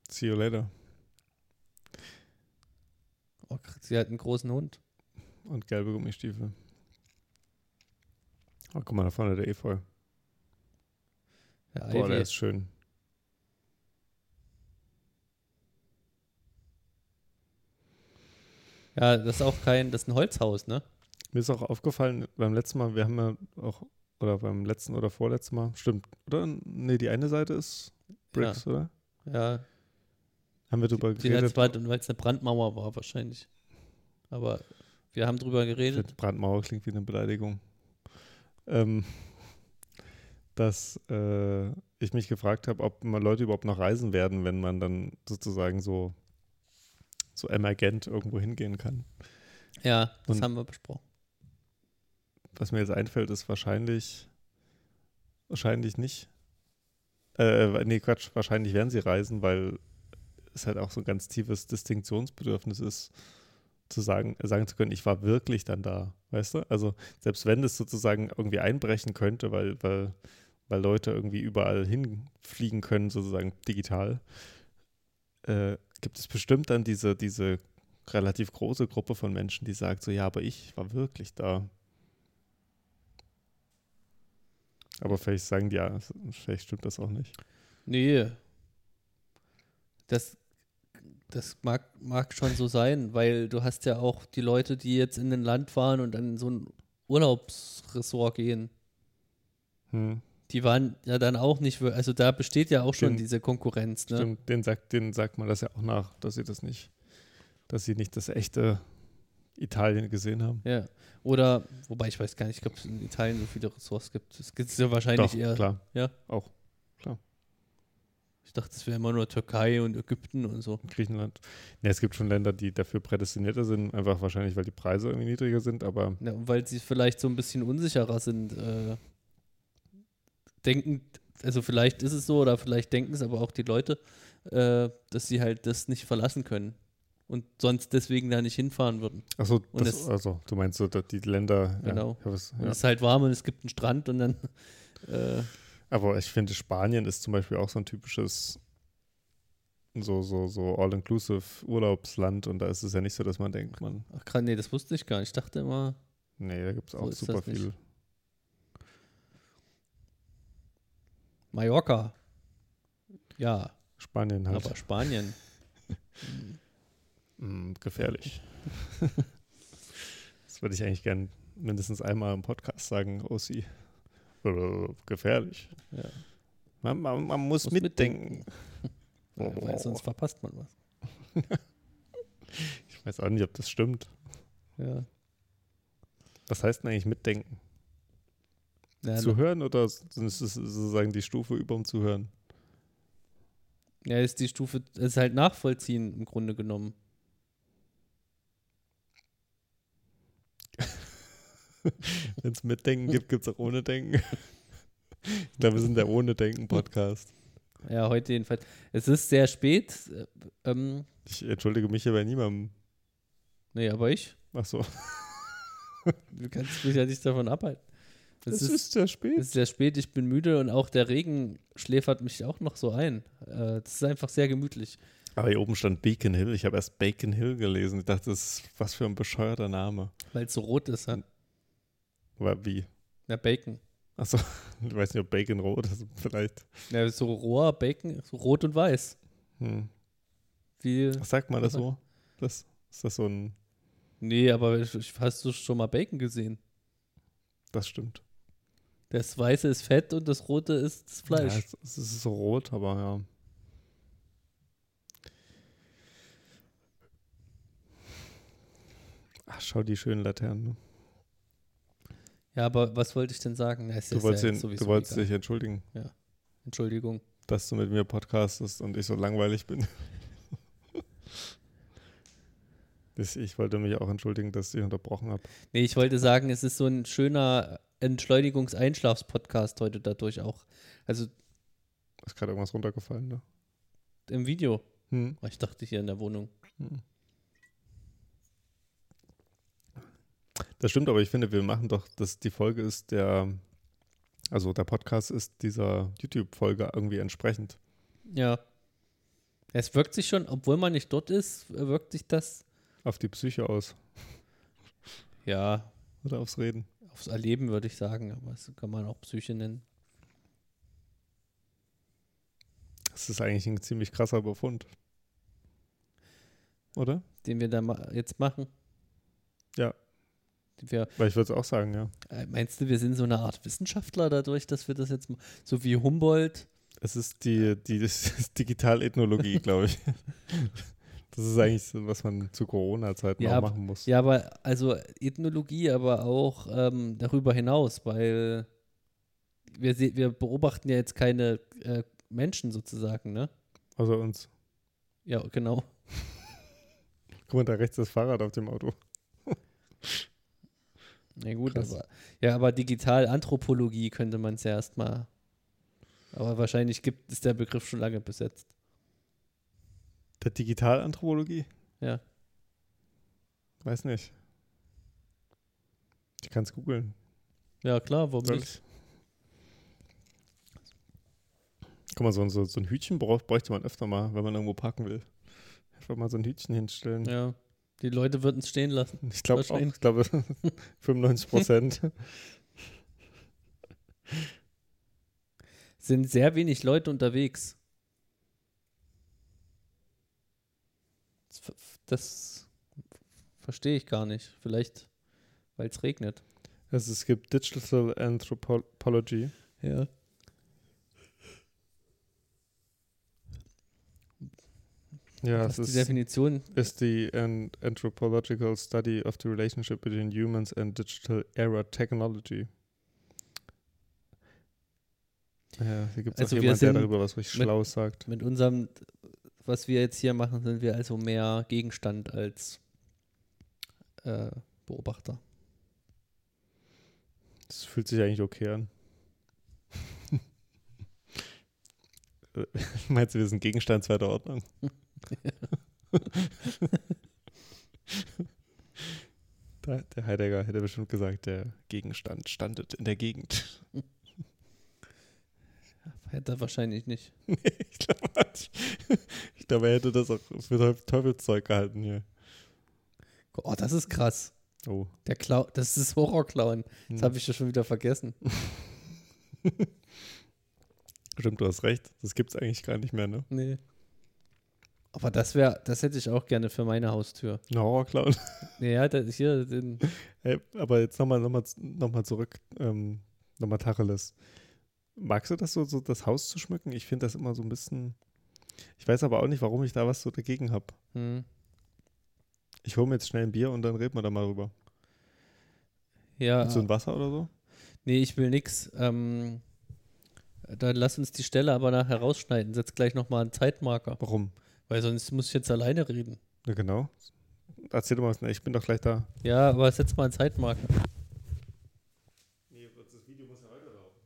See you later. Oh, sie hat einen großen Hund. Und gelbe Gummistiefel. Oh, guck mal, da vorne der Efeu. Ja, Boah, Ivy. der ist schön. Ja, das ist auch kein, das ist ein Holzhaus, ne? Mir ist auch aufgefallen, beim letzten Mal, wir haben ja auch, oder beim letzten oder vorletzten Mal, stimmt, oder? Nee, die eine Seite ist Bricks, oder? Ja, Haben wir drüber die geredet? weil es eine Brandmauer war wahrscheinlich. Aber wir haben drüber geredet. Brandmauer klingt wie eine Beleidigung. Ähm, dass äh, ich mich gefragt habe, ob mal Leute überhaupt noch reisen werden, wenn man dann sozusagen so, so emergent irgendwo hingehen kann. Ja, das Und- haben wir besprochen. Was mir jetzt einfällt, ist wahrscheinlich, wahrscheinlich nicht. Äh, nee, Quatsch, wahrscheinlich werden sie reisen, weil es halt auch so ein ganz tiefes Distinktionsbedürfnis ist, zu sagen, sagen zu können, ich war wirklich dann da, weißt du? Also selbst wenn es sozusagen irgendwie einbrechen könnte, weil, weil, weil Leute irgendwie überall hinfliegen können, sozusagen digital, äh, gibt es bestimmt dann diese, diese relativ große Gruppe von Menschen, die sagt so, ja, aber ich war wirklich da. Aber vielleicht sagen die ja, vielleicht stimmt das auch nicht. Nee. Das, das mag, mag schon so sein, weil du hast ja auch die Leute, die jetzt in ein Land fahren und dann in so ein Urlaubsressort gehen. Hm. Die waren ja dann auch nicht, also da besteht ja auch schon Den- diese Konkurrenz, ne? Stimmt, den sagt, den sagt man das ja auch nach, dass sie das nicht, dass sie nicht das echte Italien gesehen haben. Ja. Oder, wobei ich weiß gar nicht, ob es in Italien so viele Ressorts gibt. Es gibt ja wahrscheinlich Doch, eher. klar. Ja. Auch. Ich dachte, es wäre immer nur Türkei und Ägypten und so. Griechenland. Ne, es gibt schon Länder, die dafür prädestinierter sind, einfach wahrscheinlich, weil die Preise irgendwie niedriger sind, aber Ja, weil sie vielleicht so ein bisschen unsicherer sind. Äh, denken, also vielleicht ist es so oder vielleicht denken es aber auch die Leute, äh, dass sie halt das nicht verlassen können und sonst deswegen da nicht hinfahren würden. achso, also, du meinst so, dass die Länder. Genau. Ja, was, ja. es ist halt warm und es gibt einen Strand und dann äh, Aber ich finde, Spanien ist zum Beispiel auch so ein typisches so, so, so all-inclusive Urlaubsland und da ist es ja nicht so, dass man denkt, man, ach krass, nee, das wusste ich gar nicht. Ich dachte immer, nee, da gibt es auch super viel. Mallorca. Ja, Spanien halt. aber Spanien. Mm, gefährlich. das würde ich eigentlich gern mindestens einmal im Podcast sagen. Äh, gefährlich. Ja. Man, man, man muss, Muss mitdenken. Ja, weil sonst verpasst man was. Ich weiß auch nicht, ob das stimmt. Ja. Was heißt denn eigentlich mitdenken? Ja, zu hören oder ist es sozusagen die Stufe über dem Zuhören? Ja, ist die Stufe, ist halt nachvollziehen im Grunde genommen. Wenn es mit Denken gibt, gibt es auch ohne Denken. ich glaube, wir sind der ohne Denken-Podcast. Ja, heute jedenfalls. Es ist sehr spät. äh, Ähm, Ich entschuldige mich hier bei niemandem. nee, aber ich. Ach so. Du kannst mich ja nicht davon abhalten. Es Es ist, ist sehr es spät. ist sehr spät, ich bin müde und auch der Regen schläfert mich auch noch so ein. Äh, Das ist einfach sehr gemütlich. Aber hier oben stand Beacon Hill. Ich habe erst Bacon Hill gelesen. Ich dachte, das ist was für ein bescheuerter Name. Weil es so rot ist. Ja, Aber wie? ja Bacon. Achso, ich weiß nicht, ob Bacon rot ist. Vielleicht. Ja, so roher Bacon, so rot und weiß. Hm. Wie, Was sagt man das so? Das, ist das so ein. nee, aber ich- ich- hast du schon mal Bacon gesehen? Das stimmt. Das Weiße ist Fett und das Rote ist das Fleisch. Ja, es, es ist so rot, aber ja. Ach, schau die schönen Laternen. ne? Ja, aber was wollte ich denn sagen? Na, Du wolltest, ja ihn, du wolltest dich entschuldigen, Entschuldigung. dass du mit mir podcastest und ich so langweilig bin. Ich wollte mich auch entschuldigen, dass ich unterbrochen habe. Nee, ich wollte sagen, es ist so ein schöner Entschleunigungs-Einschlafs-Podcast heute dadurch auch. Also Ist gerade irgendwas runtergefallen, ne? im Video. Hm. Oh, Ich dachte hier in der Wohnung. Das stimmt, aber ich finde, wir machen doch, dass die Folge ist der, also der Podcast ist dieser YouTube-Folge irgendwie entsprechend. Ja. Es wirkt sich schon, obwohl man nicht dort ist, wirkt sich das, Auf die Psyche aus ja, oder aufs Reden. Aufs Erleben würde ich sagen, aber das kann man auch Psyche nennen. Das ist eigentlich ein ziemlich krasser Befund. Oder? Den wir da ma jetzt machen. Ja. Wir, Weil ich würde es auch sagen, ja. äh, meinst du, wir sind so eine Art Wissenschaftler dadurch, dass wir das jetzt, so wie Humboldt Es ist die, die Digitalethnologie, glaube ich. Das ist eigentlich so, was man zu Corona-Zeiten Ja, auch machen muss. Ja, aber also Ethnologie, aber auch ähm, darüber hinaus, weil wir, wir beobachten ja jetzt keine äh, Menschen sozusagen, ne? Also uns. Ja, genau. Guck mal, da rechts das Fahrrad auf dem Auto. Na gut, Krass. aber ja, aber Digital-Anthropologie könnte man es ja erstmal. Aber wahrscheinlich gibt ist der Begriff schon lange besetzt. Der Digitalanthropologie? Ja. Weiß nicht. Ich kann es googeln. Ja, klar, warum Soll nicht? ich? Guck mal, so, ein- so, so ein Hütchen bräuchte man öfter mal, wenn man irgendwo parken will. Einfach mal so ein Hütchen hinstellen. Ja. Die Leute würden es stehen lassen. Ich glaube auch, ich glaube 95 Prozent. Sind sehr wenig Leute unterwegs. Das, ver- das verstehe ich gar nicht. Vielleicht, weil es regnet. also es gibt Digital Anthropology. Ja. Ja, Was es ist die Definition? ist die an Anthropological Study of the Relationship between Humans and Digital Era Technology. Ja, hier gibt es Also auch wir jemand, der darüber was richtig Schlaues sagt. Mit unserem, was wir jetzt hier machen, sind wir also mehr Gegenstand als äh, Beobachter. Das fühlt sich eigentlich okay an. Meinst du, wir sind Gegenstand zweiter Ordnung? da, der Heidegger hätte bestimmt gesagt, der Gegenstand standet in der Gegend. Hätte er wahrscheinlich nicht. ich glaube, ich glaube, er hätte das auch für Teuf- Teufelszeug gehalten hier. Oh, das ist krass. Oh. Der Clown, das ist Horrorclown. Das Hm. habe ich ja schon wieder vergessen. Stimmt, du hast recht. Das gibt es eigentlich gar nicht mehr, ne? Nee. Aber das wäre, das hätte ich auch gerne für meine Haustür. Ein Horrorclown. Ja, das hier, den, Hey, aber jetzt nochmal noch mal, noch mal zurück, ähm, nochmal Tacheles. Magst du das so, so, das Haus zu schmücken? Ich finde das immer so ein bisschen. Ich weiß aber auch nicht, warum ich da was so dagegen habe. hm. Ich hole mir jetzt schnell ein Bier und dann reden wir da mal rüber. ja, Mit so ein Wasser oder so? Nee, ich will nix. Ähm, dann lass uns die Stelle aber nachher rausschneiden. Setz gleich nochmal einen Zeitmarker. Warum? Weil sonst muss ich jetzt alleine reden. Ja, genau. Erzähl doch mal was. Ich bin doch gleich da. Ja, aber setz mal einen Zeitmarker. Nee, das Video muss ja weiterlaufen.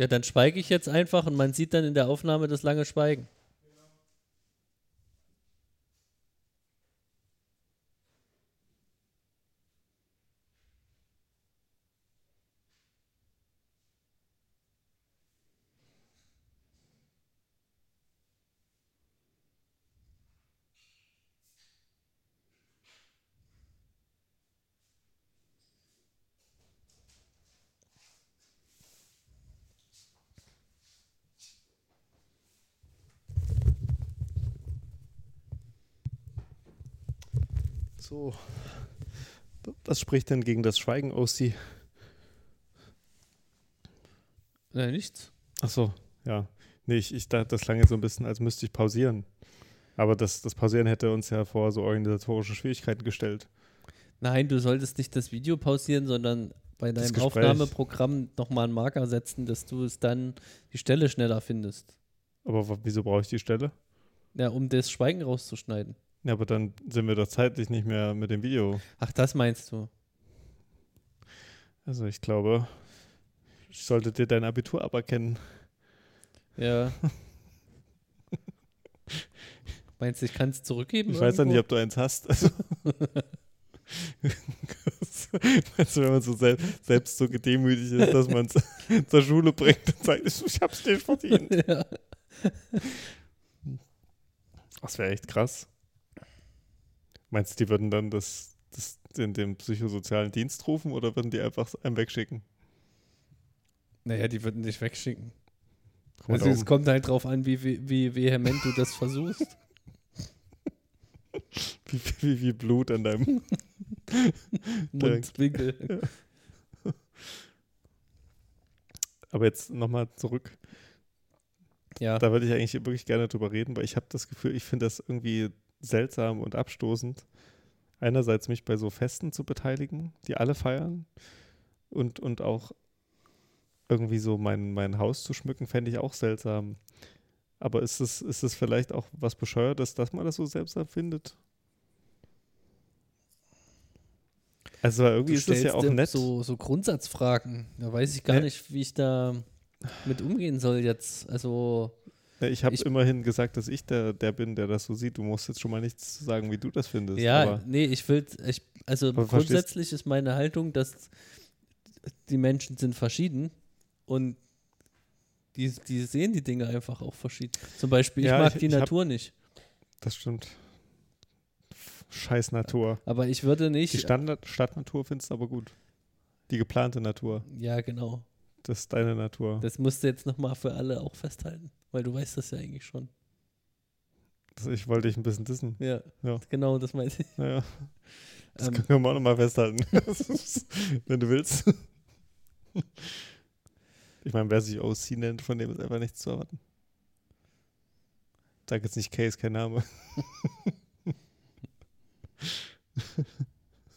Ja, dann schweige ich jetzt einfach und man sieht dann in der Aufnahme das lange Schweigen. So. Was spricht denn gegen das Schweigen, OC? Nein, nichts. Ach so, ja. Nee, ich, ich dachte, das klang jetzt so ein bisschen, als müsste ich pausieren. Aber das, das Pausieren hätte uns ja vor so organisatorische Schwierigkeiten gestellt. Nein, du solltest nicht das Video pausieren, sondern bei deinem. Aufnahmeprogramm nochmal einen Marker setzen, dass du es dann die Stelle schneller findest. Aber wieso brauche ich die Stelle? Ja, um das Schweigen rauszuschneiden. Ja, aber dann sind wir doch zeitlich nicht mehr mit dem Video. Ach, das meinst du? Also ich glaube, ich sollte dir dein Abitur aberkennen. Ja. meinst du, ich kann es zurückgeben? Ich weiß ja nicht, irgendwo? ob du eins hast. Also weißt du, wenn man so sel selbst so gedemütigt ist, dass man es zur Schule bringt und sagt, ich hab's nicht verdient. ja. Das wäre echt krass. Meinst du, die würden dann das, das in den psychosozialen Dienst rufen oder würden die einfach einem wegschicken? Naja, die würden dich wegschicken. Mal Also es kommt halt drauf an, wie, wie, wie vehement du das versuchst. wie, wie, wie Blut an deinem. Mundwinkel. Aber jetzt nochmal zurück. Ja. Da würde ich eigentlich wirklich gerne drüber reden, weil ich habe das Gefühl, ich finde das irgendwie seltsam und abstoßend. Einerseits mich bei so Festen zu beteiligen, die alle feiern und, und auch irgendwie so mein, mein Haus zu schmücken, fände ich auch seltsam. Aber ist es, ist es vielleicht auch was Bescheuertes, dass man das so seltsam findet? Also irgendwie ist das ja auch nett. So, so Grundsatzfragen. Da weiß ich gar Ja. nicht, wie ich da mit umgehen soll jetzt. Also, Ich habe immerhin gesagt, dass ich der, der bin, der das so sieht. Du musst jetzt schon mal nichts sagen, wie du das findest. ja, aber nee, ich will, ich, also grundsätzlich ist meine Haltung, dass die Menschen sind verschieden und die, die sehen die Dinge einfach auch verschieden. Zum Beispiel, ich Ja, mag ich- die ich hab- Natur nicht, das stimmt. Scheiß Natur. aber ich würde Die nicht. Standard Stadtnatur findest du aber gut. Die geplante Natur. Ja, genau. Das ist deine Natur. Das musst du jetzt nochmal für alle auch festhalten, weil du weißt das ja eigentlich schon. Das, ich wollte dich ein bisschen dissen. Ja, Ja. genau, das meine ich. Naja, das Ähm, können wir auch nochmal festhalten. Wenn du willst. Ich meine, wer sich OC nennt, von dem ist einfach nichts zu erwarten. Sag jetzt nicht Case, kein Name.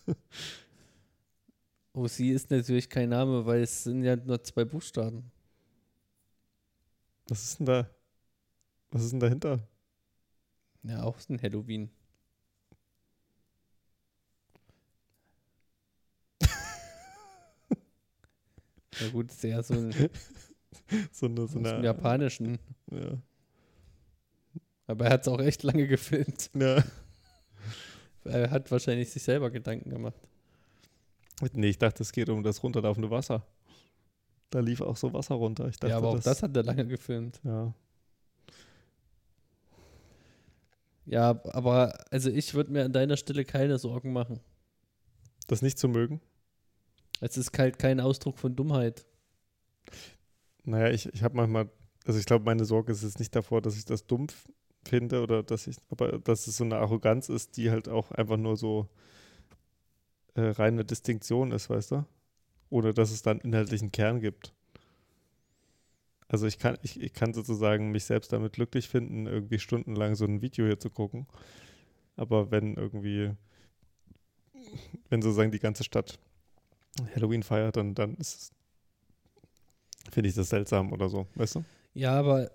OC ist natürlich kein Name, weil es sind ja nur zwei Buchstaben. Was ist denn da? Was ist denn dahinter? Ja, auch ein Halloween. ja gut, ist ja so ein, So eine, aus so dem eine Japanischen. Ja. Aber er hat es auch echt lange gefilmt. ja. Er hat wahrscheinlich sich selber Gedanken gemacht. Nee, ich dachte, es geht um das runterlaufende Wasser. Da lief auch so Wasser runter. Ich dachte, ja, aber auch das hat er lange gefilmt. Ja. Ja, aber also ich würde mir an deiner Stelle keine Sorgen machen. Das nicht zu mögen. Es ist halt kein Ausdruck von Dummheit. Naja, ich, ich habe manchmal, also ich glaube, meine Sorge ist jetzt nicht davor, dass ich das dumm f- finde oder dass ich, aber dass es so eine Arroganz ist, die halt auch einfach nur so äh, reine Distinktion ist, weißt du? Ohne dass es dann inhaltlichen Kern gibt. Also ich kann, ich, ich kann sozusagen mich selbst damit glücklich finden, irgendwie stundenlang so ein Video hier zu gucken. Aber wenn irgendwie, wenn sozusagen die ganze Stadt Halloween feiert, dann, dann ist es, finde ich das seltsam oder so, weißt du? Ja, aber.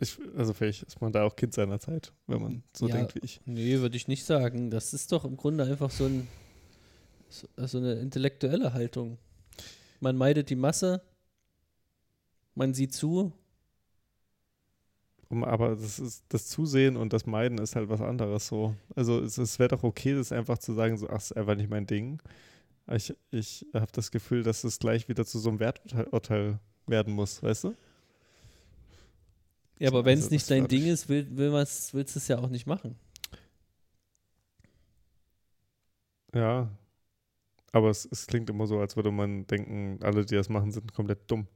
Ich, also vielleicht ist man da auch Kind seiner Zeit, wenn man so ja, denkt wie ich. Nee, würde ich nicht sagen. Das ist doch im Grunde einfach so, ein, so, so eine intellektuelle Haltung. Man meidet die Masse, man sieht zu. Um, aber das, ist, das Zusehen und das Meiden ist halt was anderes so. Also es, es wäre doch okay, das einfach zu sagen, so, ach, ist einfach nicht mein Ding. Ich, ich habe das Gefühl, dass es gleich wieder zu so einem Werturteil werden muss, weißt du? Ja, aber wenn es also, nicht dein Ding ist, will, will willst du es ja auch nicht machen. Ja, aber es, es klingt immer so, als würde man denken, alle, die das machen, sind komplett dumm.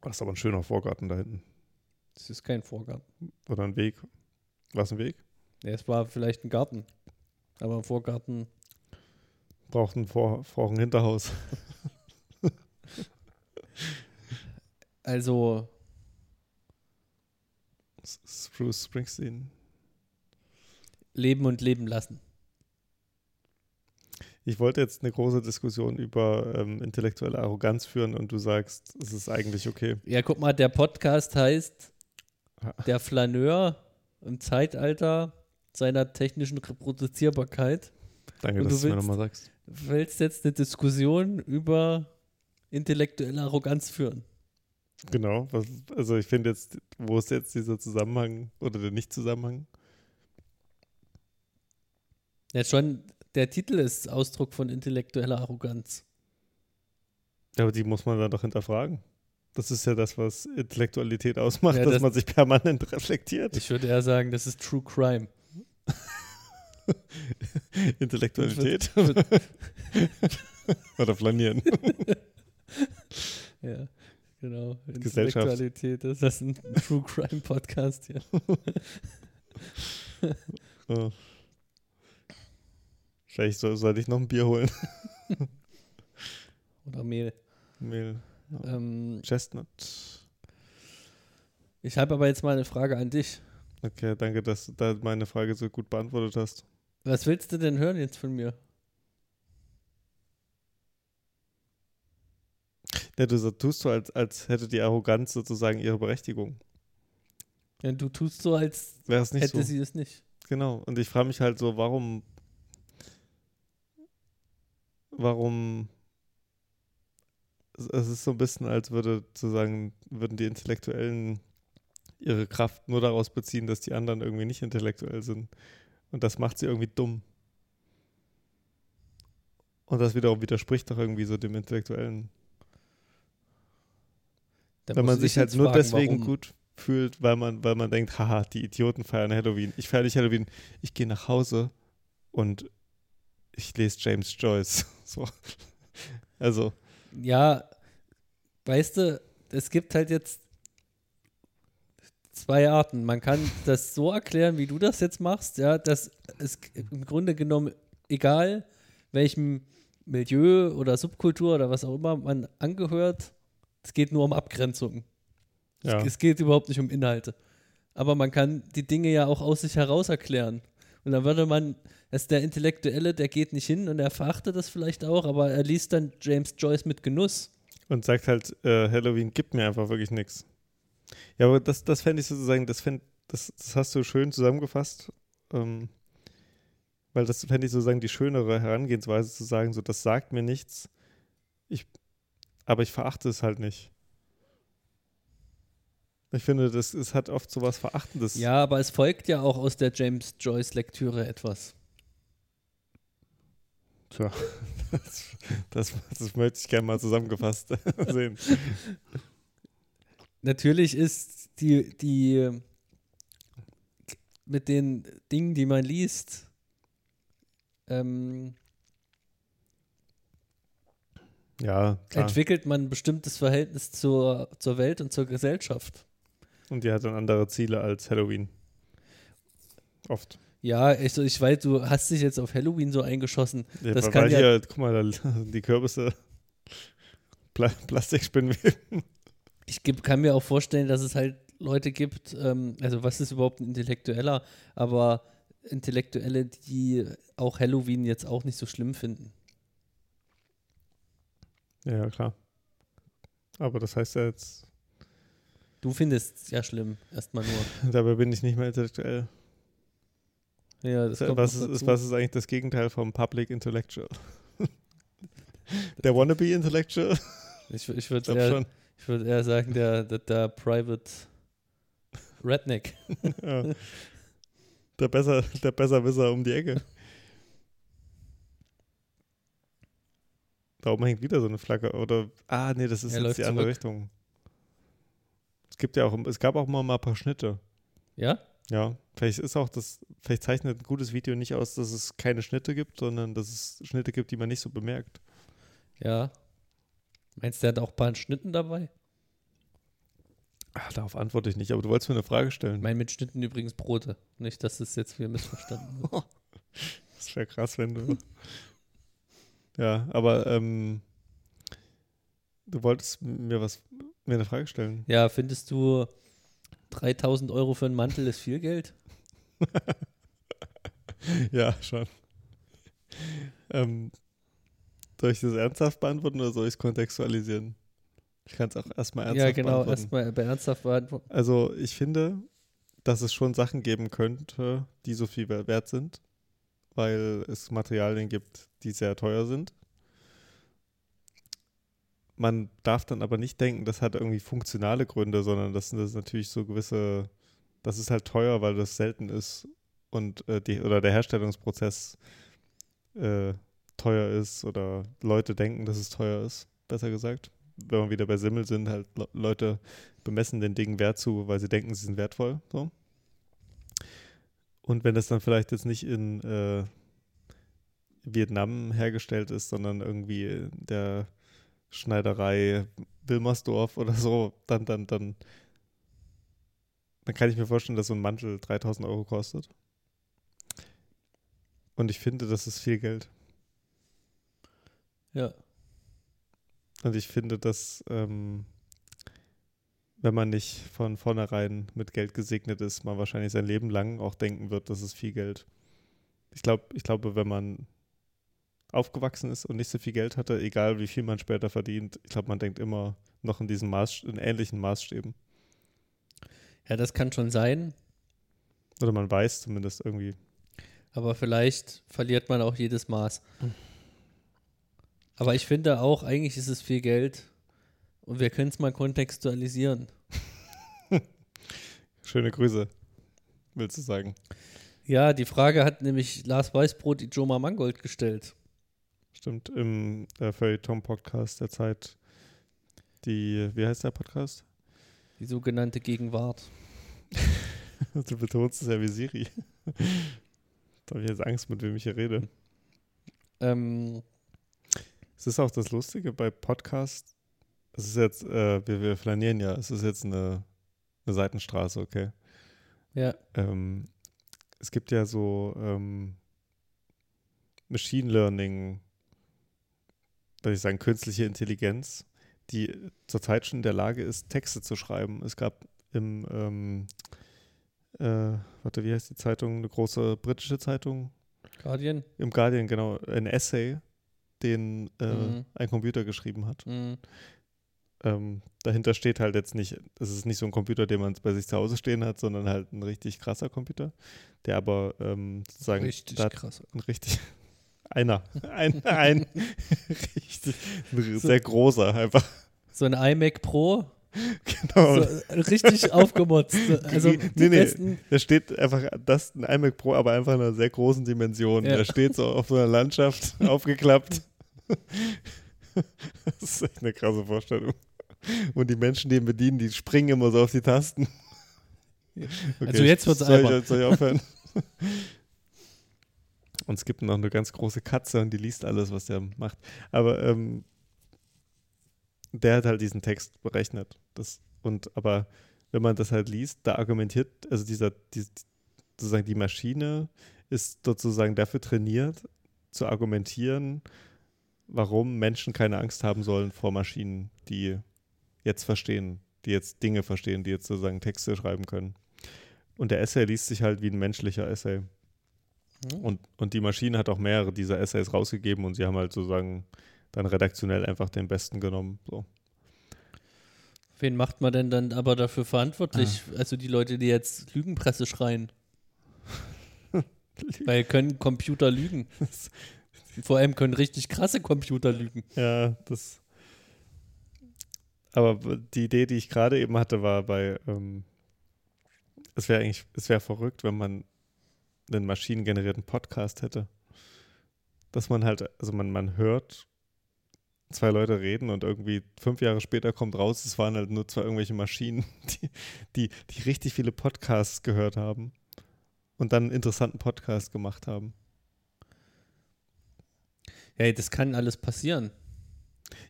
Das ist aber ein schöner Vorgarten da hinten. Das ist kein Vorgarten. Oder ein Weg. War es ein Weg? Ja, es war vielleicht ein Garten. Aber ein Vorgarten. Braucht ein Vor, Vor ein Hinterhaus. also. Bruce Springsteen. Leben und leben lassen. Ich wollte jetzt eine große Diskussion über ähm, intellektuelle Arroganz führen und du sagst, es ist eigentlich okay. Ja, guck mal, der Podcast heißt Der Flaneur im Zeitalter seiner technischen Reproduzierbarkeit. Danke, dass du es mir nochmal sagst. Du willst jetzt eine Diskussion über intellektuelle Arroganz führen. Genau, was, also ich finde jetzt, wo ist jetzt dieser Zusammenhang oder der Nicht-Zusammenhang? Ja, schon, der Titel ist Ausdruck von intellektueller Arroganz. Ja, aber die muss man dann doch hinterfragen. Das ist ja das, was Intellektualität ausmacht, ja, das, dass man sich permanent reflektiert. Ich würde eher sagen, das ist True Crime. Intellektualität. Oder flanieren. ja, genau. Intellektualität, das ist ein True Crime Podcast hier. oh. Vielleicht soll, soll ich noch ein Bier holen. Oder Mehl. Mehl. Ja. Ähm, Chestnut. Ich habe aber jetzt mal eine Frage an dich. Okay, danke, dass du da meine Frage so gut beantwortet hast. Was willst du denn hören jetzt von mir? Ja, du tust so, als, als hätte die Arroganz sozusagen ihre Berechtigung. Ja, du tust so, als hätte so. sie es nicht. Genau, und ich frage mich halt so, warum warum es ist so ein bisschen, als würde sozusagen, würden die Intellektuellen ihre Kraft nur daraus beziehen, dass die anderen irgendwie nicht intellektuell sind. Und das macht sie irgendwie dumm. Und das wiederum widerspricht doch irgendwie so dem Intellektuellen. Da Wenn man sich halt nur fragen, deswegen warum? gut fühlt, weil man, weil man denkt, haha, die Idioten feiern Halloween. Ich feiere nicht Halloween. Ich gehe nach Hause und ich lese James Joyce. So. Also. Ja, weißt du, es gibt halt jetzt zwei Arten. Man kann das so erklären, wie du das jetzt machst, ja, dass es im Grunde genommen, egal welchem Milieu oder Subkultur oder was auch immer man angehört, es geht nur um Abgrenzung. Ja. Es, es geht überhaupt nicht um Inhalte. Aber man kann die Dinge ja auch aus sich heraus erklären. Und dann würde man das ist der Intellektuelle, der geht nicht hin und er verachtet das vielleicht auch, aber er liest dann James Joyce mit Genuss. Und sagt halt, äh, Halloween gibt mir einfach wirklich nichts. Ja, aber das, das fände ich sozusagen, das, fänd, das, das hast du schön zusammengefasst. Ähm, weil das fände ich sozusagen die schönere Herangehensweise zu sagen, so, das sagt mir nichts, ich, aber ich verachte es halt nicht. Ich finde, das es hat oft so was Verachtendes. Ja, aber es folgt ja auch aus der James Joyce Lektüre etwas. Tja, das, das, das möchte ich gerne mal zusammengefasst sehen. Natürlich ist die, die mit den Dingen, die man liest, ähm, ja, entwickelt man ein bestimmtes Verhältnis zur, zur Welt und zur Gesellschaft. Und die hat dann andere Ziele als Halloween. Oft. Ja, ich, ich weiß, du hast dich jetzt auf Halloween so eingeschossen. Ja, das kann ja, hier, guck mal, da, die Kürbisse, Pla Plastikspinnweben. Ich geb, kann mir auch vorstellen, dass es halt Leute gibt, ähm, also was ist überhaupt ein Intellektueller, aber Intellektuelle, die auch Halloween jetzt auch nicht so schlimm finden. Ja, klar. Aber das heißt ja jetzt. Du findest es ja schlimm, erstmal nur. Dabei bin ich nicht mehr intellektuell. Ja, das was, ist, was ist eigentlich das Gegenteil vom Public Intellectual? der Wannabe Intellectual? Ich, ich würde eher, ich würd eher sagen, der, der, der Private Redneck. Ja. Der, besser, der Besserwisser um die Ecke. Da oben hängt wieder so eine Flagge. Oder. Ah, nee, das ist Er jetzt die andere zurück. Richtung. Es gibt ja auch, es gab auch mal ein paar Schnitte. Ja? Ja, vielleicht ist auch das, vielleicht zeichnet ein gutes Video nicht aus, dass es keine Schnitte gibt, sondern dass es Schnitte gibt, die man nicht so bemerkt. Ja. Meinst du, der hat auch ein paar Schnitten dabei? Ach, darauf antworte ich nicht, aber du wolltest mir eine Frage Ich stellen. meine mit Schnitten übrigens Brote. Nicht, dass es jetzt wieder missverstanden wird. Das wäre krass, wenn du. ja, aber ähm, du wolltest mir was, mir eine Frage stellen. Ja, findest du 3000 Euro für einen Mantel ist viel Geld? ja, schon. ähm, soll ich das ernsthaft beantworten oder soll ich es kontextualisieren? Ich kann es auch erstmal ernsthaft ja, genau. beantworten. Erstmal bei ernsthaft beantworten. Also ich finde, dass es schon Sachen geben könnte, die so viel wer- wert sind, weil es Materialien gibt, die sehr teuer sind. Man darf dann aber nicht denken, das hat irgendwie funktionale Gründe, sondern das sind natürlich so gewisse, das ist halt teuer, weil das selten ist und äh, die, oder der Herstellungsprozess äh, teuer ist oder Leute denken, dass es teuer ist, besser gesagt. Wenn wir wieder bei Simmel sind, halt Le Leute bemessen den Dingen Wert zu, weil sie denken, sie sind wertvoll. So. Und wenn das dann vielleicht jetzt nicht in äh, Vietnam hergestellt ist, sondern irgendwie der Schneiderei Wilmersdorf oder so, dann, dann, dann, dann kann ich mir vorstellen, dass so ein Mantel 3000 Euro kostet. Und ich finde, das ist viel Geld. Ja. Und ich finde, dass, ähm, wenn man nicht von vornherein mit Geld gesegnet ist, man wahrscheinlich sein Leben lang auch denken wird, das ist viel Geld. Ich glaube, ich glaube, wenn man aufgewachsen ist und nicht so viel Geld hatte, egal wie viel man später verdient, ich glaube, man denkt immer noch in diesen Maß, in ähnlichen Maßstäben. Ja, das kann schon sein. Oder man weiß zumindest irgendwie. Aber vielleicht verliert man auch jedes Maß. Aber ich finde auch, eigentlich ist es viel Geld. Und wir können es mal kontextualisieren. Schöne Grüße, willst du sagen. Ja, die Frage hat nämlich Lars Weißbrot die Joma Mangold gestellt. Stimmt, im äh, Feuilleton-Podcast der Zeit, die, wie heißt der Podcast? Die sogenannte Gegenwart. Du betonst es ja wie Siri. da habe ich jetzt Angst, mit wem ich hier rede. Ähm, Es ist auch das Lustige bei Podcasts. Es ist jetzt, äh, wir, wir flanieren ja, es ist jetzt eine, eine Seitenstraße, okay. ja, Ähm, es gibt ja so ähm, Machine Learning, würde ich sagen, künstliche Intelligenz, die zurzeit schon in der Lage ist, Texte zu schreiben. Es gab im, ähm, äh, warte, wie heißt die Zeitung? Eine große britische Zeitung? Guardian. Im Guardian, genau, ein Essay, den äh, Mhm. ein Computer geschrieben hat. Mhm. Ähm, dahinter steht halt jetzt nicht, es ist nicht so ein Computer, den man bei sich zu Hause stehen hat, sondern halt ein richtig krasser Computer, der aber ähm, sozusagen Richtig da- krass. ein richtig, einer, ein, ein richtig, ein sehr großer einfach, So ein iMac Pro, genau. so, richtig aufgemotzt. Also die Nee, nee. besten, Da steht einfach, das ein iMac Pro, aber einfach in einer sehr großen Dimension. Ja. Der steht so auf so einer Landschaft, aufgeklappt. Das ist echt eine krasse Vorstellung. Und die Menschen, die ihn bedienen, die springen immer so auf die Tasten. Also jetzt wird's soll albern. ich, soll ich aufhören? Und es gibt noch eine ganz große Katze und die liest alles, was der macht. Aber ähm, der hat halt diesen Text berechnet. Das, und aber wenn man das halt liest, da argumentiert, also dieser, die, sozusagen die Maschine ist sozusagen dafür trainiert, zu argumentieren, warum Menschen keine Angst haben sollen vor Maschinen, die jetzt verstehen, die jetzt Dinge verstehen, die jetzt sozusagen Texte schreiben können. Und der Essay liest sich halt wie ein menschlicher Essay. Mhm. Und, und die Maschine hat auch mehrere dieser Essays rausgegeben und sie haben halt sozusagen dann redaktionell einfach den besten genommen. So. Wen macht man denn dann aber dafür verantwortlich? Ah. Also die Leute, die jetzt Lügenpresse schreien. Weil können Computer lügen. Vor allem können richtig krasse Computer lügen. Ja, das. Aber die Idee, die ich gerade eben hatte, war bei, ähm, es wäre eigentlich, es wäre verrückt, wenn man einen maschinengenerierten Podcast hätte. Dass man halt, also man, man hört zwei Leute reden und irgendwie fünf Jahre später kommt raus, es waren halt nur zwei irgendwelche Maschinen, die, die, die richtig viele Podcasts gehört haben und dann einen interessanten Podcast gemacht haben. Ja, das kann alles passieren.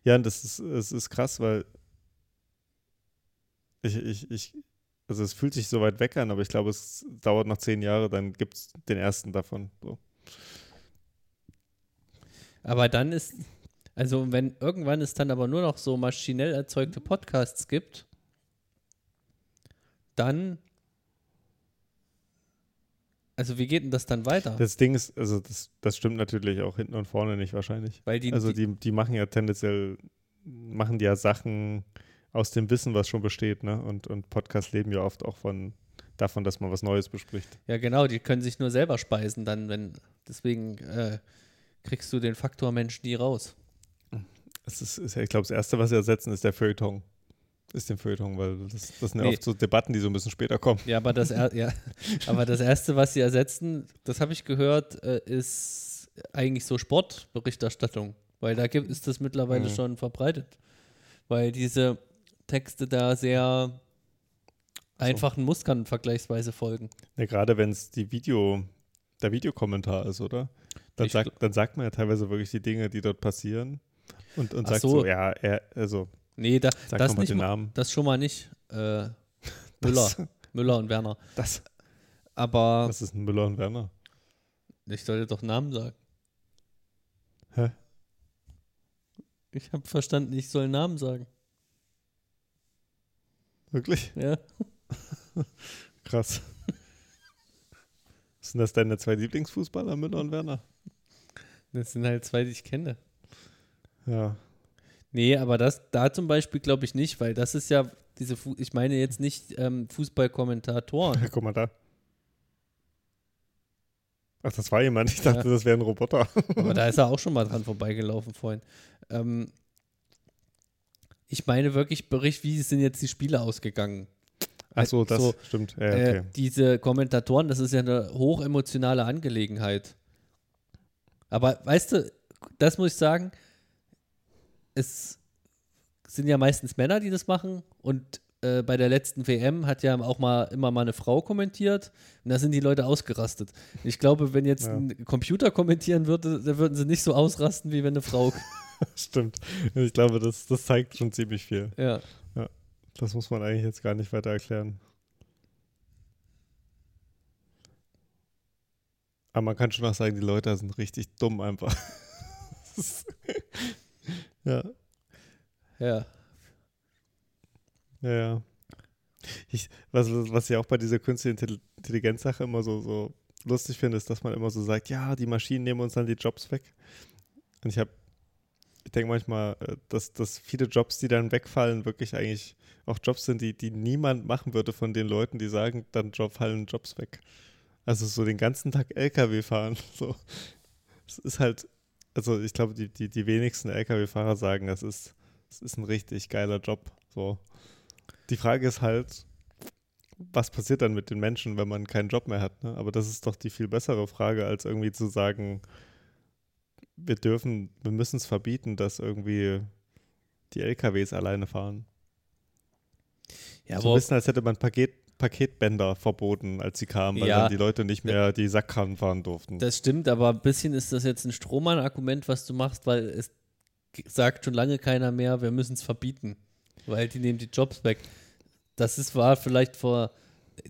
Ja, das ist, es ist krass, weil ich, ich, ich, also es fühlt sich so weit weg an, aber ich glaube, es dauert noch zehn Jahre, dann gibt es den ersten davon. So. Aber dann ist, also wenn irgendwann es dann aber nur noch so maschinell erzeugte Podcasts gibt, dann also wie geht denn das dann weiter? Das Ding ist, also das, das stimmt natürlich auch hinten und vorne nicht wahrscheinlich. Weil die, also die, die machen ja tendenziell, machen die ja Sachen aus dem Wissen, was schon besteht, ne? Und, und Podcasts leben ja oft auch von davon, dass man was Neues bespricht. Ja, genau, die können sich nur selber speisen dann, wenn, deswegen äh, kriegst du den Faktor Mensch nie raus. Das ist, ist ja, ich glaube, das Erste, was sie ersetzen, ist der Feuilleton. Ist den Feuilleton, weil das, das sind ja nee. oft so Debatten, die so ein bisschen später kommen. Ja, aber das, ja, aber das Erste, was sie ersetzen, das habe ich gehört, äh, ist eigentlich so Sportberichterstattung. Weil da gibt, ist das mittlerweile mhm. schon verbreitet. Weil diese Texte da sehr einfachen. Mustern vergleichsweise folgen. Ja, gerade wenn es die Video, der Videokommentar ist, oder? Dann, sagt, dann sagt man ja teilweise wirklich die Dinge, die dort passieren. Und, und sagt so, so, ja, er, also. Nee, da, das, nicht, den Namen. das schon mal nicht. Äh, Müller. Müller und Werner. Das. Aber. Was ist ein Müller und Werner? Ich sollte doch Namen sagen. Hä? Ich habe verstanden, ich soll Namen sagen. Wirklich? Ja. Krass. Sind das deine zwei Lieblingsfußballer, Müller und Werner? Das sind halt zwei, die ich kenne. Ja. Nee, aber das da zum Beispiel glaube ich nicht, weil das ist ja diese, Fu ich meine jetzt nicht ähm, Fußballkommentatoren. Guck mal da. Ach, das war jemand. Ich dachte, ja. das wäre ein Roboter. aber da ist er auch schon mal dran vorbeigelaufen vorhin. Ähm, ich meine wirklich Bericht, wie sind jetzt die Spiele ausgegangen? Ach so, das so, stimmt. Ja, okay. äh, diese Kommentatoren, das ist ja eine hochemotionale Angelegenheit. Aber weißt du, das muss ich sagen, es sind ja meistens Männer, die das machen und äh, bei der letzten WM hat ja auch mal immer mal eine Frau kommentiert und da sind die Leute ausgerastet. Ich glaube, wenn jetzt ja. ein Computer kommentieren würde, dann würden sie nicht so ausrasten, wie wenn eine Frau. Stimmt. Ich glaube, das, das zeigt schon ziemlich viel. Ja. ja. Das muss man eigentlich jetzt gar nicht weiter erklären. Aber man kann schon auch sagen, die Leute sind richtig dumm einfach. Ja. Ja. Ja, ja. Ich, was, was ich auch bei dieser künstlichen Intelligenz-Sache immer so, so lustig finde, ist, dass man immer so sagt, ja, die Maschinen nehmen uns dann die Jobs weg. Und ich habe, ich denke manchmal, äh, dass, dass viele Jobs, die dann wegfallen, wirklich eigentlich auch Jobs sind, die, die niemand machen würde von den Leuten, die sagen, dann fallen Jobs weg. Also so den ganzen Tag LKW fahren. So. Es ist halt also ich glaube, die, die, die wenigsten Lkw-Fahrer sagen, das ist, das ist ein richtig geiler Job. So. Die Frage ist halt, was passiert dann mit den Menschen, wenn man keinen Job mehr hat? Ne? Aber das ist doch die viel bessere Frage, als irgendwie zu sagen, wir dürfen, wir müssen es verbieten, dass irgendwie die LKWs alleine fahren. Ja, so ein bisschen, als hätte man Paket, Paketbänder verboten, als sie kamen, weil ja, dann die Leute nicht mehr die Sackkarren fahren durften. Das stimmt, aber ein bisschen ist das jetzt ein Strohmann-Argument, was du machst, weil es sagt schon lange keiner mehr, wir müssen es verbieten, weil die nehmen die Jobs weg. Das ist, war vielleicht vor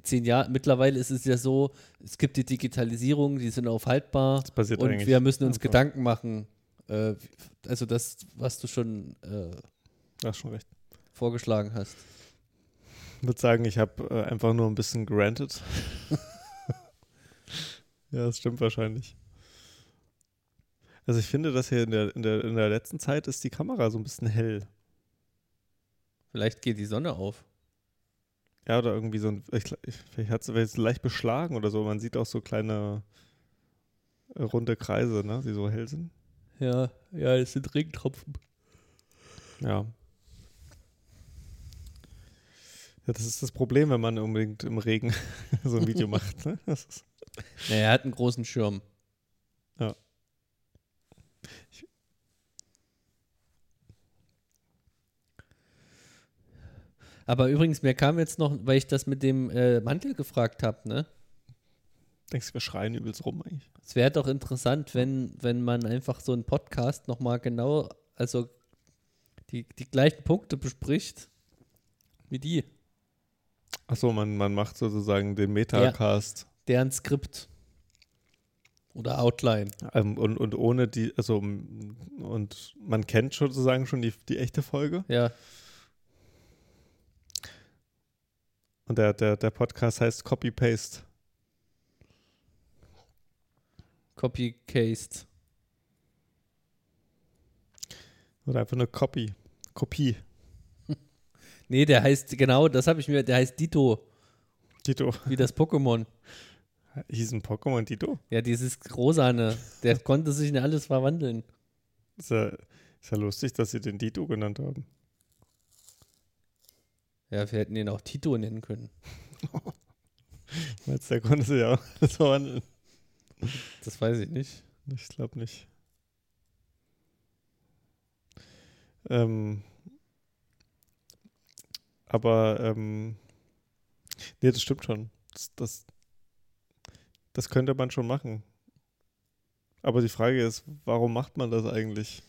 zehn Jahren, mittlerweile ist es ja so, es gibt die Digitalisierung, die sind aufhaltbar das passiert und wir müssen uns einfach. Gedanken machen. Äh, also das, was du schon, äh, schon recht. vorgeschlagen hast würde sagen, ich habe äh, einfach nur ein bisschen granted. Ja, das stimmt wahrscheinlich. Also ich finde, dass hier in der, in, der, in der letzten Zeit ist die Kamera so ein bisschen hell. Vielleicht geht die Sonne auf. Ja, oder irgendwie so ein, ich, vielleicht hat es leicht beschlagen oder so. Man sieht auch so kleine äh, runde Kreise, ne, die so hell sind. Ja, ja, es sind Regentropfen. Ja. Ja, das ist das Problem, wenn man unbedingt im Regen so ein Video macht. Ne? Naja, er hat einen großen Schirm. Ja. Ich, Aber übrigens, mir kam jetzt noch, weil ich das mit dem äh, Mantel gefragt habe, ne? Denkst du, wir schreien übelst rum eigentlich? Es wäre doch interessant, wenn, wenn man einfach so einen Podcast nochmal genau, also die, die gleichen Punkte bespricht wie die. Achso, man, man macht sozusagen den Metacast. Deren Skript. Oder Outline. Ähm, und, und ohne die, also und man kennt sozusagen schon die, die echte Folge. Ja. Und der, der, der Podcast heißt Copy-Paste. Copy-Caste. Oder einfach nur Copy. Kopie. nee, der heißt, genau, das habe ich mir, der heißt Dito. Dito. Wie das Pokémon. Hieß ein Pokémon Dito? Ja, dieses Rosane. Der konnte sich in alles verwandeln. Ist ja, ist ja lustig, dass sie den Dito genannt haben. Ja, wir hätten ihn auch Tito nennen können. Meinst der konnte sich auch verwandeln? Das weiß ich nicht. Ich glaube nicht. Ähm, aber, ähm, nee, das stimmt schon. Das, das, das könnte man schon machen. Aber die Frage ist, warum macht man das eigentlich?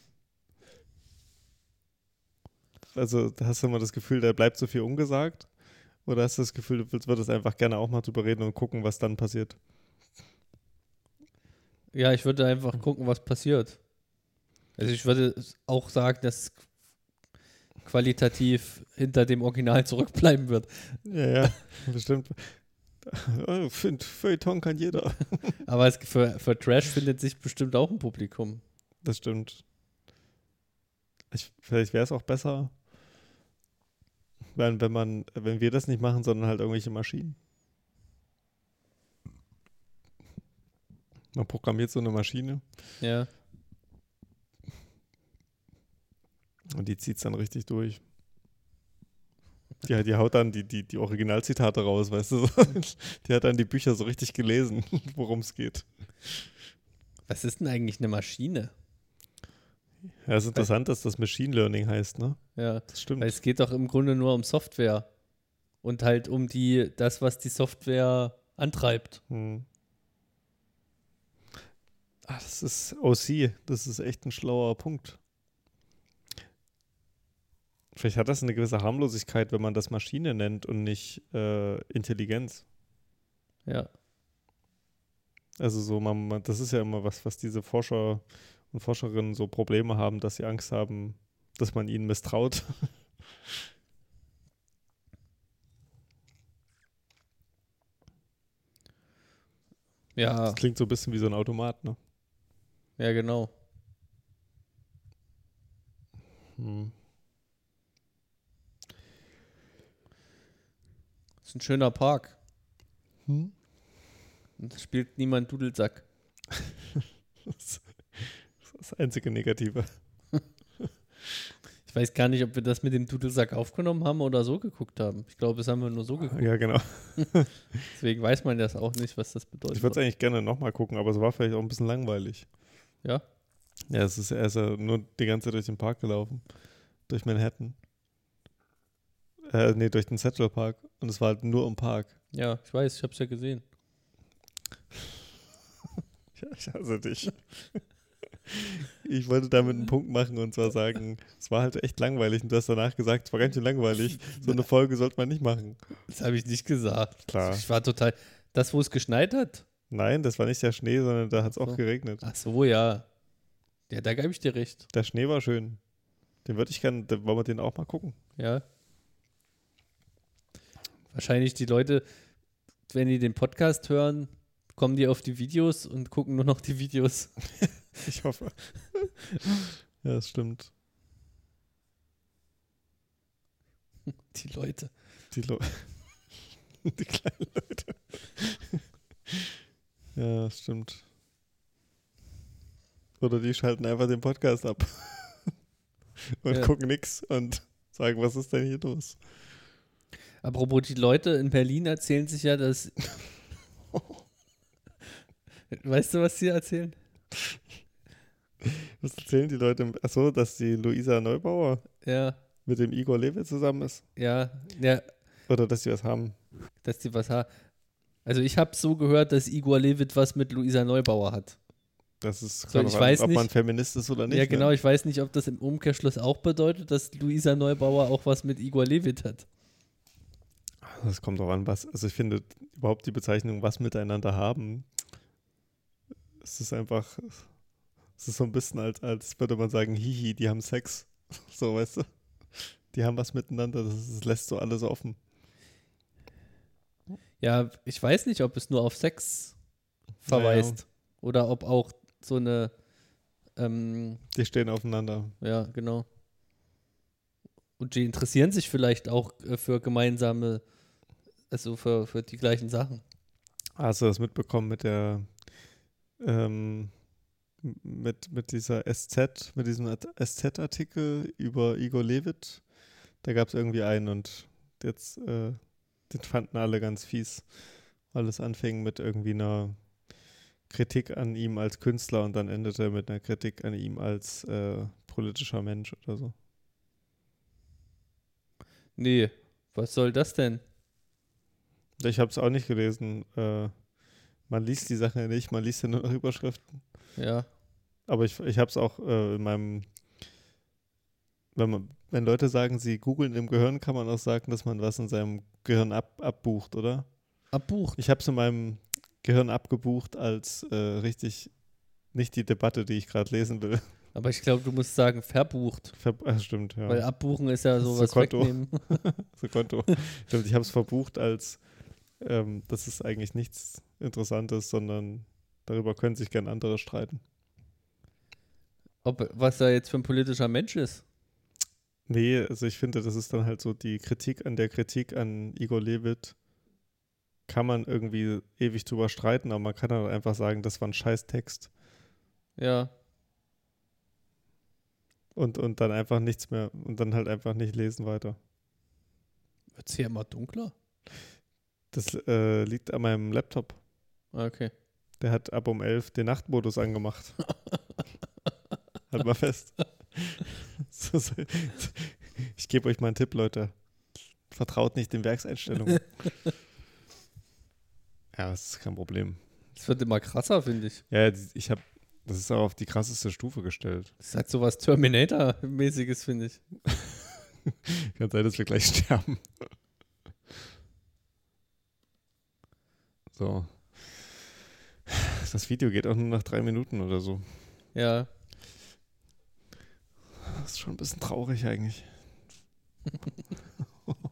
Also hast du immer das Gefühl, da bleibt so viel ungesagt? Oder hast du das Gefühl, du würdest einfach gerne auch mal drüber reden und gucken, was dann passiert? Ja, ich würde einfach gucken, was passiert. Also ich würde auch sagen, dass qualitativ hinter dem Original zurückbleiben wird. Ja, ja, bestimmt. Finde, Feuilleton kann jeder. Aber es, für, für Trash findet sich bestimmt auch ein Publikum. Das stimmt. Ich, vielleicht wäre es auch besser, wenn, wenn man, wenn wir das nicht machen, sondern halt irgendwelche Maschinen. Man programmiert so eine Maschine. Ja. Und die zieht es dann richtig durch. Die, die haut dann die, die, die Originalzitate raus, weißt du? Die hat dann die Bücher so richtig gelesen, worum es geht. Was ist denn eigentlich eine Maschine? Ja, es ist interessant, dass das Machine Learning heißt, ne? Ja, das stimmt. Weil es geht doch im Grunde nur um Software. Und halt um die, das, was die Software antreibt. Hm. Ach, das ist OC. Das ist echt ein schlauer Punkt. Vielleicht hat das eine gewisse Harmlosigkeit, wenn man das Maschine nennt und nicht äh, Intelligenz. Ja. Also so, man, man, das ist ja immer was, was diese Forscher und Forscherinnen so Probleme haben, dass sie Angst haben, dass man ihnen misstraut. Ja. Das klingt so ein bisschen wie so ein Automat, ne? Ja, genau. Hm. Das ist ein schöner Park. Hm? Und es spielt niemand Dudelsack. das einzige Negative. Ich weiß gar nicht, ob wir das mit dem Dudelsack aufgenommen haben oder so geguckt haben. Ich glaube, das haben wir nur so geguckt. Ja, genau. Deswegen weiß man das auch nicht, was das bedeutet. Ich würde es eigentlich gerne nochmal gucken, aber es war vielleicht auch ein bisschen langweilig. Ja? Ja, es ist, er ist ja nur die ganze Zeit durch den Park gelaufen. Durch Manhattan. Äh, nee, durch den Central Park. Und es war halt nur im Park. Ja, ich weiß, ich habe es ja gesehen. ich hasse dich. Ich wollte damit einen Punkt machen und zwar sagen, es war halt echt langweilig und du hast danach gesagt, es war ganz schön langweilig. So eine Folge sollte man nicht machen. Das habe ich nicht gesagt. Klar. Ich war total. Das, wo es geschneit hat? Nein, das war nicht der Schnee, sondern da hat es auch so. geregnet. Ach so, ja. Ja, da gebe ich dir recht. Der Schnee war schön. Den würde ich gerne, wollen wir den auch mal gucken. Ja. Wahrscheinlich die Leute, wenn die den Podcast hören, kommen die auf die Videos und gucken nur noch die Videos. ich hoffe. ja, das stimmt. Die Leute. Die, Le die kleinen Leute. ja, das stimmt. Oder die schalten einfach den Podcast ab und ja. gucken nix und sagen, was ist denn hier los? Apropos, die Leute in Berlin erzählen sich ja, dass. weißt du, was sie erzählen? Was erzählen die Leute? Achso, dass die Luisa Neubauer ja. mit dem Igor Lewe zusammen ist? Ja, ja. Oder dass sie was haben? Dass die was haben. Also ich habe so gehört, dass Igor Levit was mit Luisa Neubauer hat. Das ist so, ich an, weiß ob nicht, man Feminist ist oder nicht. Ja, genau. Ne? Ich weiß nicht, ob das im Umkehrschluss auch bedeutet, dass Luisa Neubauer auch was mit Igor Levit hat. Das kommt auch an, was. Also ich finde überhaupt die Bezeichnung, was miteinander haben, es ist einfach, es ist so ein bisschen als, als würde man sagen, hihi, die haben Sex. So, weißt du? Die haben was miteinander, das, das lässt so alles offen. Ja, ich weiß nicht, ob es nur auf Sex verweist. Ja. Oder ob auch so eine. Ähm, die stehen aufeinander. Ja, genau. Und die interessieren sich vielleicht auch äh, für gemeinsame, also für, für die gleichen Sachen. Hast du das mitbekommen mit der, ähm, mit, mit dieser SZ, mit diesem SZ-Artikel über Igor Levit? Da gab es irgendwie einen und jetzt, äh, den fanden alle ganz fies, weil es anfing mit irgendwie einer Kritik an ihm als Künstler und dann endete mit einer Kritik an ihm als äh, politischer Mensch oder so. Nee, was soll das denn? Ich habe es auch nicht gelesen. Äh, man liest die Sache ja nicht, man liest ja nur noch Überschriften. Ja. Aber ich, ich habe es auch äh, in meinem, wenn, man, wenn Leute sagen, sie googeln im Gehirn, kann man auch sagen, dass man was in seinem Gehirn ab, abbucht, oder? Abbucht? Ich habe es in meinem Gehirn abgebucht als äh, richtig nicht die Debatte, die ich gerade lesen will. Aber ich glaube, du musst sagen, verbucht. Ver Ach, stimmt, ja. Weil abbuchen ist ja sowas so Konto. wegnehmen. so Konto. Stimmt, ich habe es verbucht als, ähm, das ist eigentlich nichts Interessantes, sondern darüber können sich gern andere streiten. Ob, was er jetzt für ein politischer Mensch ist? Nee, also ich finde, das ist dann halt so die Kritik an der Kritik an Igor Levit kann man irgendwie ewig drüber streiten, aber man kann dann einfach sagen, das war ein scheiß Text. Ja. Und, und dann einfach nichts mehr und dann halt einfach nicht lesen weiter. Wird es hier immer dunkler? Das äh, liegt an meinem Laptop. Ah, okay. Der hat ab um 11 den Nachtmodus angemacht. halt mal fest. ich gebe euch mal einen Tipp, Leute. Vertraut nicht den Werkseinstellungen. Ja, das ist kein Problem. Es wird immer krasser, finde ich. Ja, ich habe, das ist auch auf die krasseste Stufe gestellt. Das ist halt so was Terminator-mäßiges, finde ich. Kann sein, dass wir gleich sterben. So. Das Video geht auch nur nach drei Minuten oder so. Ja. Das ist schon ein bisschen traurig eigentlich.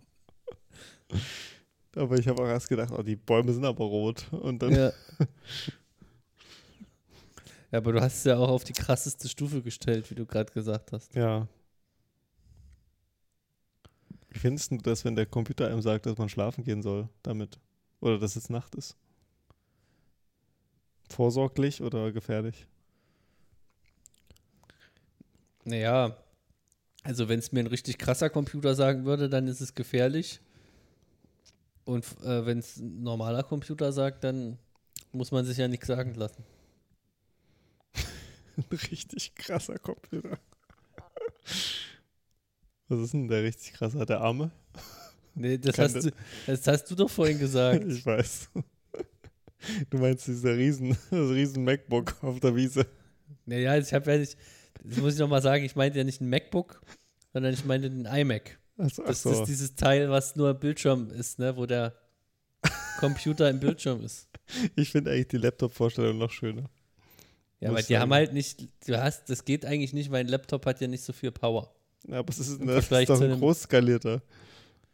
Aber ich habe auch erst gedacht, oh, die Bäume sind aber rot. Und dann. Ja. ja, aber du hast es ja auch auf die krasseste Stufe gestellt, wie du gerade gesagt hast. Ja. Wie findest du das, wenn der Computer einem sagt, dass man schlafen gehen soll damit? Oder dass es Nacht ist? Vorsorglich oder gefährlich? Naja, also wenn es mir ein richtig krasser Computer sagen würde, dann ist es gefährlich. Und äh, wenn es ein normaler Computer sagt, dann muss man sich ja nichts sagen lassen. ein richtig krasser Computer. Was ist denn der richtig krasse? Der Arme? Nee, das hast, du, das hast du doch vorhin gesagt. ich weiß. Du meinst dieser riesen, das riesen MacBook auf der Wiese. Naja, ich habe ja nicht, das muss ich nochmal sagen, ich meinte ja nicht ein MacBook, sondern ich meinte den iMac. Also, das so. ist dieses Teil, was nur Bildschirm ist, ne? wo der Computer im Bildschirm ist. Ich finde eigentlich die Laptop-Vorstellung noch schöner. Ja, aber die sagen. haben halt nicht, du hast, das geht eigentlich nicht, weil ein Laptop hat ja nicht so viel Power. Ja, aber es ist, ne, das ist doch ein groß skalierter.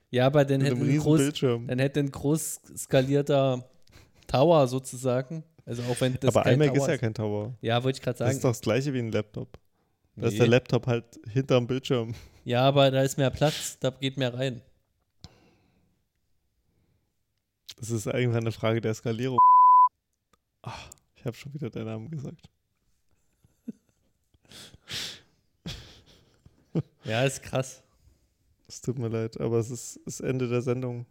Ja, aber dann hätte, ein groß, dann hätte ein groß skalierter Tower sozusagen. Also auch wenn das Aber kein iMac Tower ist ja kein Tower. Ja, wollte ich gerade Das sagen. ist doch das gleiche wie ein Laptop. Da ist Nee. der Laptop halt hinterm Bildschirm. Ja, aber da ist mehr Platz, da geht mehr rein. Das ist irgendwann eine Frage der Skalierung. Ach, ich habe schon wieder deinen Namen gesagt. Ja, ist krass. Es tut mir leid, aber es ist das Ende der Sendung.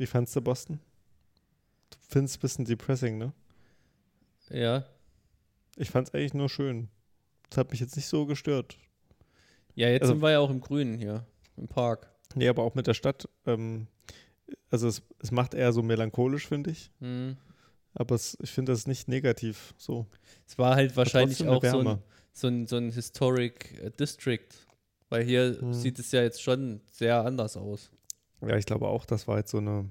Wie fandst du Boston? Du findest es ein bisschen depressing, ne? Ja. Ich fand es eigentlich nur schön. Das hat mich jetzt nicht so gestört. Ja, jetzt Also- sind wir ja auch im Grünen hier, im Park. Nee, aber auch mit der Stadt. Ähm, also es, es macht eher so melancholisch, finde ich. Hm. Aber es, ich finde das nicht negativ so. Es war halt wahrscheinlich auch so ein, so, ein, so ein Historic äh, District. Weil hier Hm. sieht es ja jetzt schon sehr anders aus. Ja, ich glaube auch, das war jetzt so eine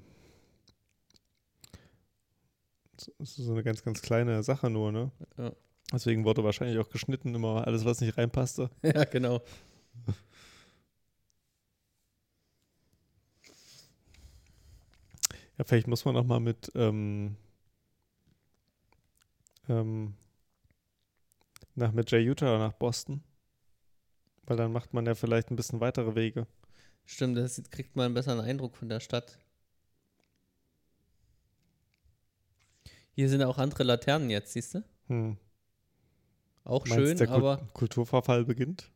so- eine ganz, ganz kleine Sache nur, ne? Ja. Deswegen wurde wahrscheinlich auch geschnitten, immer alles, was nicht reinpasste. ja, genau. Ja, vielleicht muss man noch mal mit ähm, ähm, nach mit Jay Utah nach Boston. Weil dann macht man ja vielleicht ein bisschen weitere Wege. Stimmt, da sieht- kriegt man einen besseren Eindruck von der Stadt. Hier sind auch andere Laternen jetzt, siehst du? Hm. Auch Meinst, schön, der Kult- aber Kulturverfall beginnt?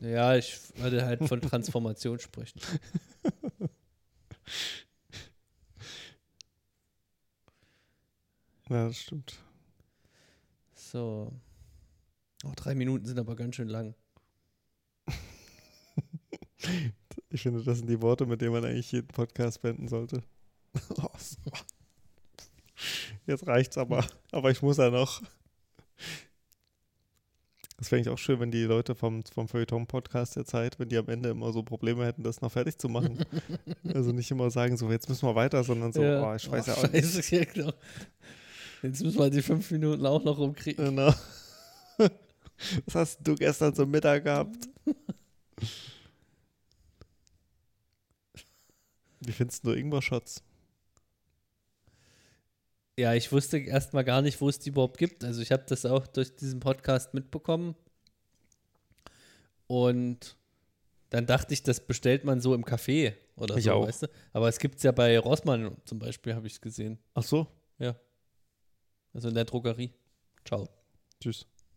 ja, ich würde halt von Transformation sprechen. Ja, das stimmt. So. Oh, drei Minuten sind aber ganz schön lang. Ich finde, das sind die Worte, mit denen man eigentlich jeden Podcast beenden sollte. Oh, so. Jetzt reicht's aber. Aber ich muss ja noch. Das wäre eigentlich auch schön, wenn die Leute vom, vom Feuilleton-Podcast der Zeit, wenn die am Ende immer so Probleme hätten, das noch fertig zu machen. also nicht immer sagen, so, jetzt müssen wir weiter, sondern so, oh, ich weiß ja auch nicht. Scheiße, ja, genau. Jetzt müssen wir die fünf Minuten auch noch rumkriegen. Genau. Was hast du gestern zum Mittag gehabt? Wie findest du Ingwer-Shots? Ja, ich wusste erstmal gar nicht, wo es die überhaupt gibt. Also ich habe das auch durch diesen Podcast mitbekommen. Und dann dachte ich, das bestellt man so im Café oder Ich so, auch. weißt du? Aber es gibt es ja bei Rossmann zum Beispiel, habe ich es gesehen. Ach so, Also in der Drogerie. Ciao. tschüss.